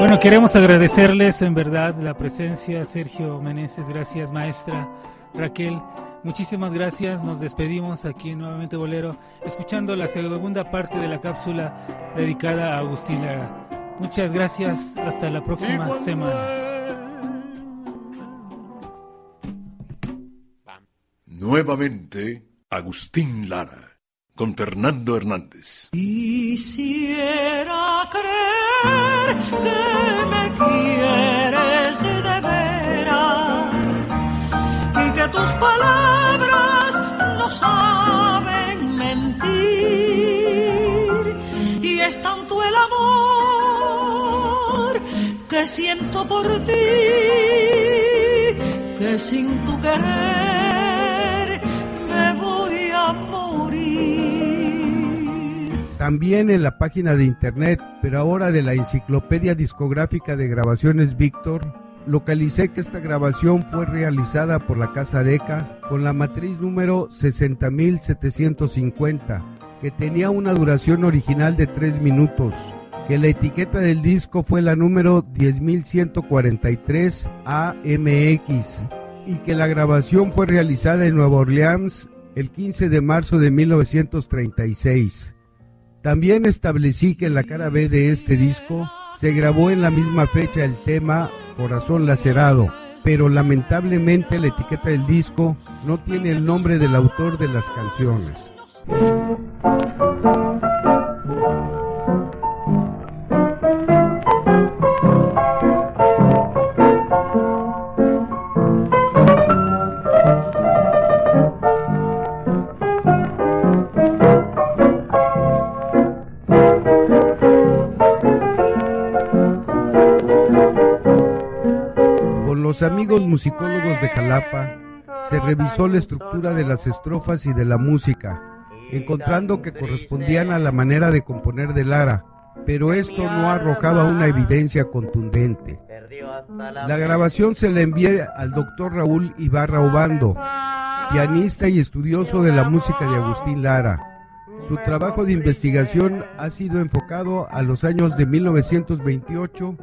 Bueno, queremos agradecerles en verdad la presencia, Sergio Meneses, gracias maestra, Raquel, Muchísimas gracias, nos despedimos aquí nuevamente Bolero, escuchando la segunda parte de la cápsula dedicada a Agustín Lara. Muchas gracias, hasta la próxima semana. Nuevamente, Agustín Lara, con Fernando Hernández. Quisiera creer que me quieres de veras y que tus palabras no saben mentir y es tanto el amor que siento por ti que sin tu querer También en la página de internet, pero ahora de la Enciclopedia Discográfica de Grabaciones Víctor, localicé que esta grabación fue realizada por la Casa Deca con la matriz número 60750, que tenía una duración original de 3 minutos, que la etiqueta del disco fue la número 10143 AMX y que la grabación fue realizada en Nueva Orleans el 15 de marzo de 1936. También establecí que en la cara B de este disco se grabó en la misma fecha el tema Corazón Lacerado, pero lamentablemente la etiqueta del disco no tiene el nombre del autor de las canciones. Los amigos musicólogos de Jalapa se revisó la estructura de las estrofas y de la música, encontrando que correspondían a la manera de componer de Lara, pero esto no arrojaba una evidencia contundente. La grabación se la envié al doctor Raúl Ibarra Obando, pianista y estudioso de la música de Agustín Lara. Su trabajo de investigación ha sido enfocado a los años de 1928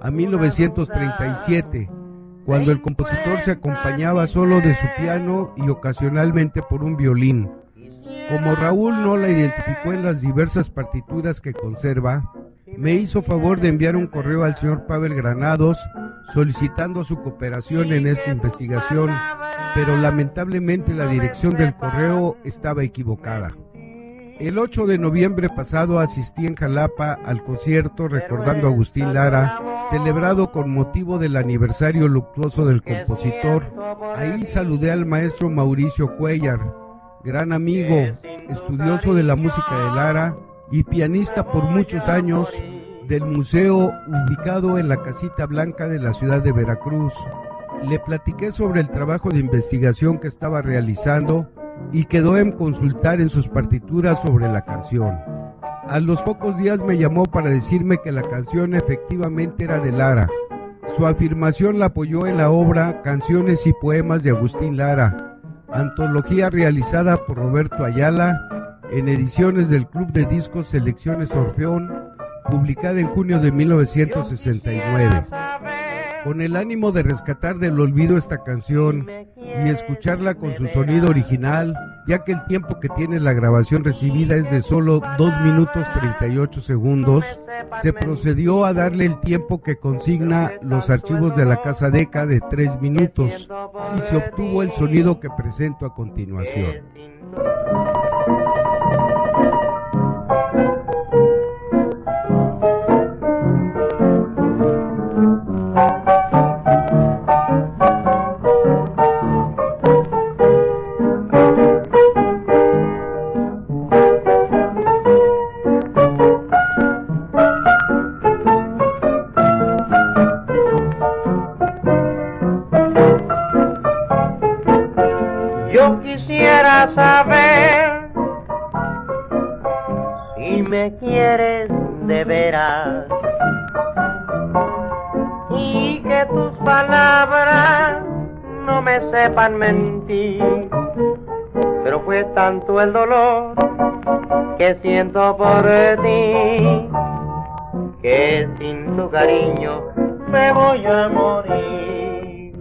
a 1937, cuando el compositor se acompañaba solo de su piano y ocasionalmente por un violín. Como Raúl no la identificó en las diversas partituras que conserva, me hizo favor de enviar un correo al señor Pavel Granados solicitando su cooperación en esta investigación, pero lamentablemente la dirección del correo estaba equivocada. El 8 de noviembre pasado asistí en Jalapa al concierto recordando a Agustín Lara, celebrado con motivo del aniversario luctuoso del compositor. Ahí saludé al maestro Mauricio Cuellar, gran amigo, estudioso de la música de Lara y pianista por muchos años del museo ubicado en la Casita Blanca de la ciudad de Veracruz. Le platiqué sobre el trabajo de investigación que estaba realizando y quedó en consultar en sus partituras sobre la canción. A los pocos días me llamó para decirme que la canción efectivamente era de Lara. Su afirmación la apoyó en la obra Canciones y Poemas de Agustín Lara, antología realizada por Roberto Ayala en ediciones del Club de Discos Selecciones Orfeón, publicada en junio de 1969. Con el ánimo de rescatar del olvido esta canción y escucharla con su sonido original, ya que el tiempo que tiene la grabación recibida es de solo 2 minutos 38 segundos, se procedió a darle el tiempo que consigna los archivos de la Casa Deca de 3 minutos y se obtuvo el sonido que presento a continuación. Sepan mentir. Pero fue tanto el dolor que siento por ti que sin tu cariño me voy a morir.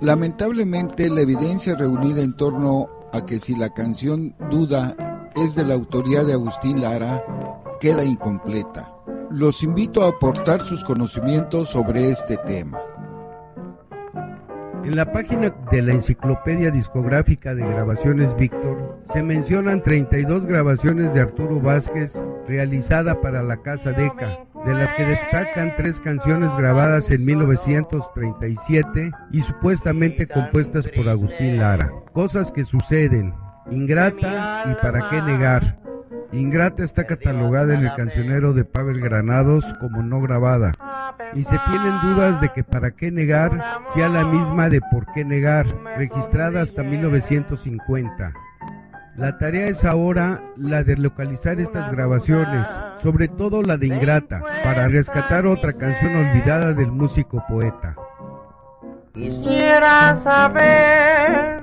Lamentablemente, la evidencia reunida en torno a que si la canción Duda es de la autoría de Agustín Lara queda incompleta. Los invito a aportar sus conocimientos sobre este tema. En la página de la Enciclopedia Discográfica de Grabaciones Víctor se mencionan 32 grabaciones de Arturo Vázquez realizada para la Casa Deca, de las que destacan tres canciones grabadas en 1937 y supuestamente compuestas por Agustín Lara. Cosas que suceden, Ingrata y Para qué negar. Ingrata está catalogada en el cancionero de Pavel Granados como no grabada y se tienen dudas de que para qué negar sea la misma de por qué negar, registrada hasta 1950. La tarea es ahora la de localizar estas grabaciones, sobre todo la de Ingrata, para rescatar otra canción olvidada del músico poeta. Quisiera saber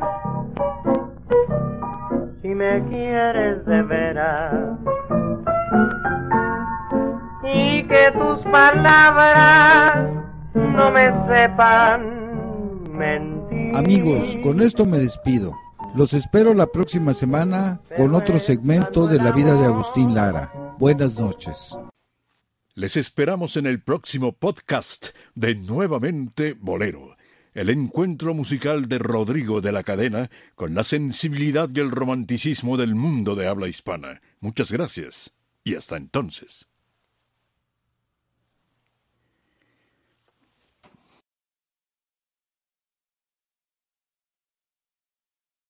si me quieres de veras y que tus palabras no me sepan mentir. Amigos, con esto me despido. Los espero la próxima semana con otro segmento de la vida de Agustín Lara. Buenas noches. Les esperamos en el próximo podcast de Nuevamente Bolero, el encuentro musical de Rodrigo de la Cadena con la sensibilidad y el romanticismo del mundo de habla hispana. Muchas gracias y hasta entonces.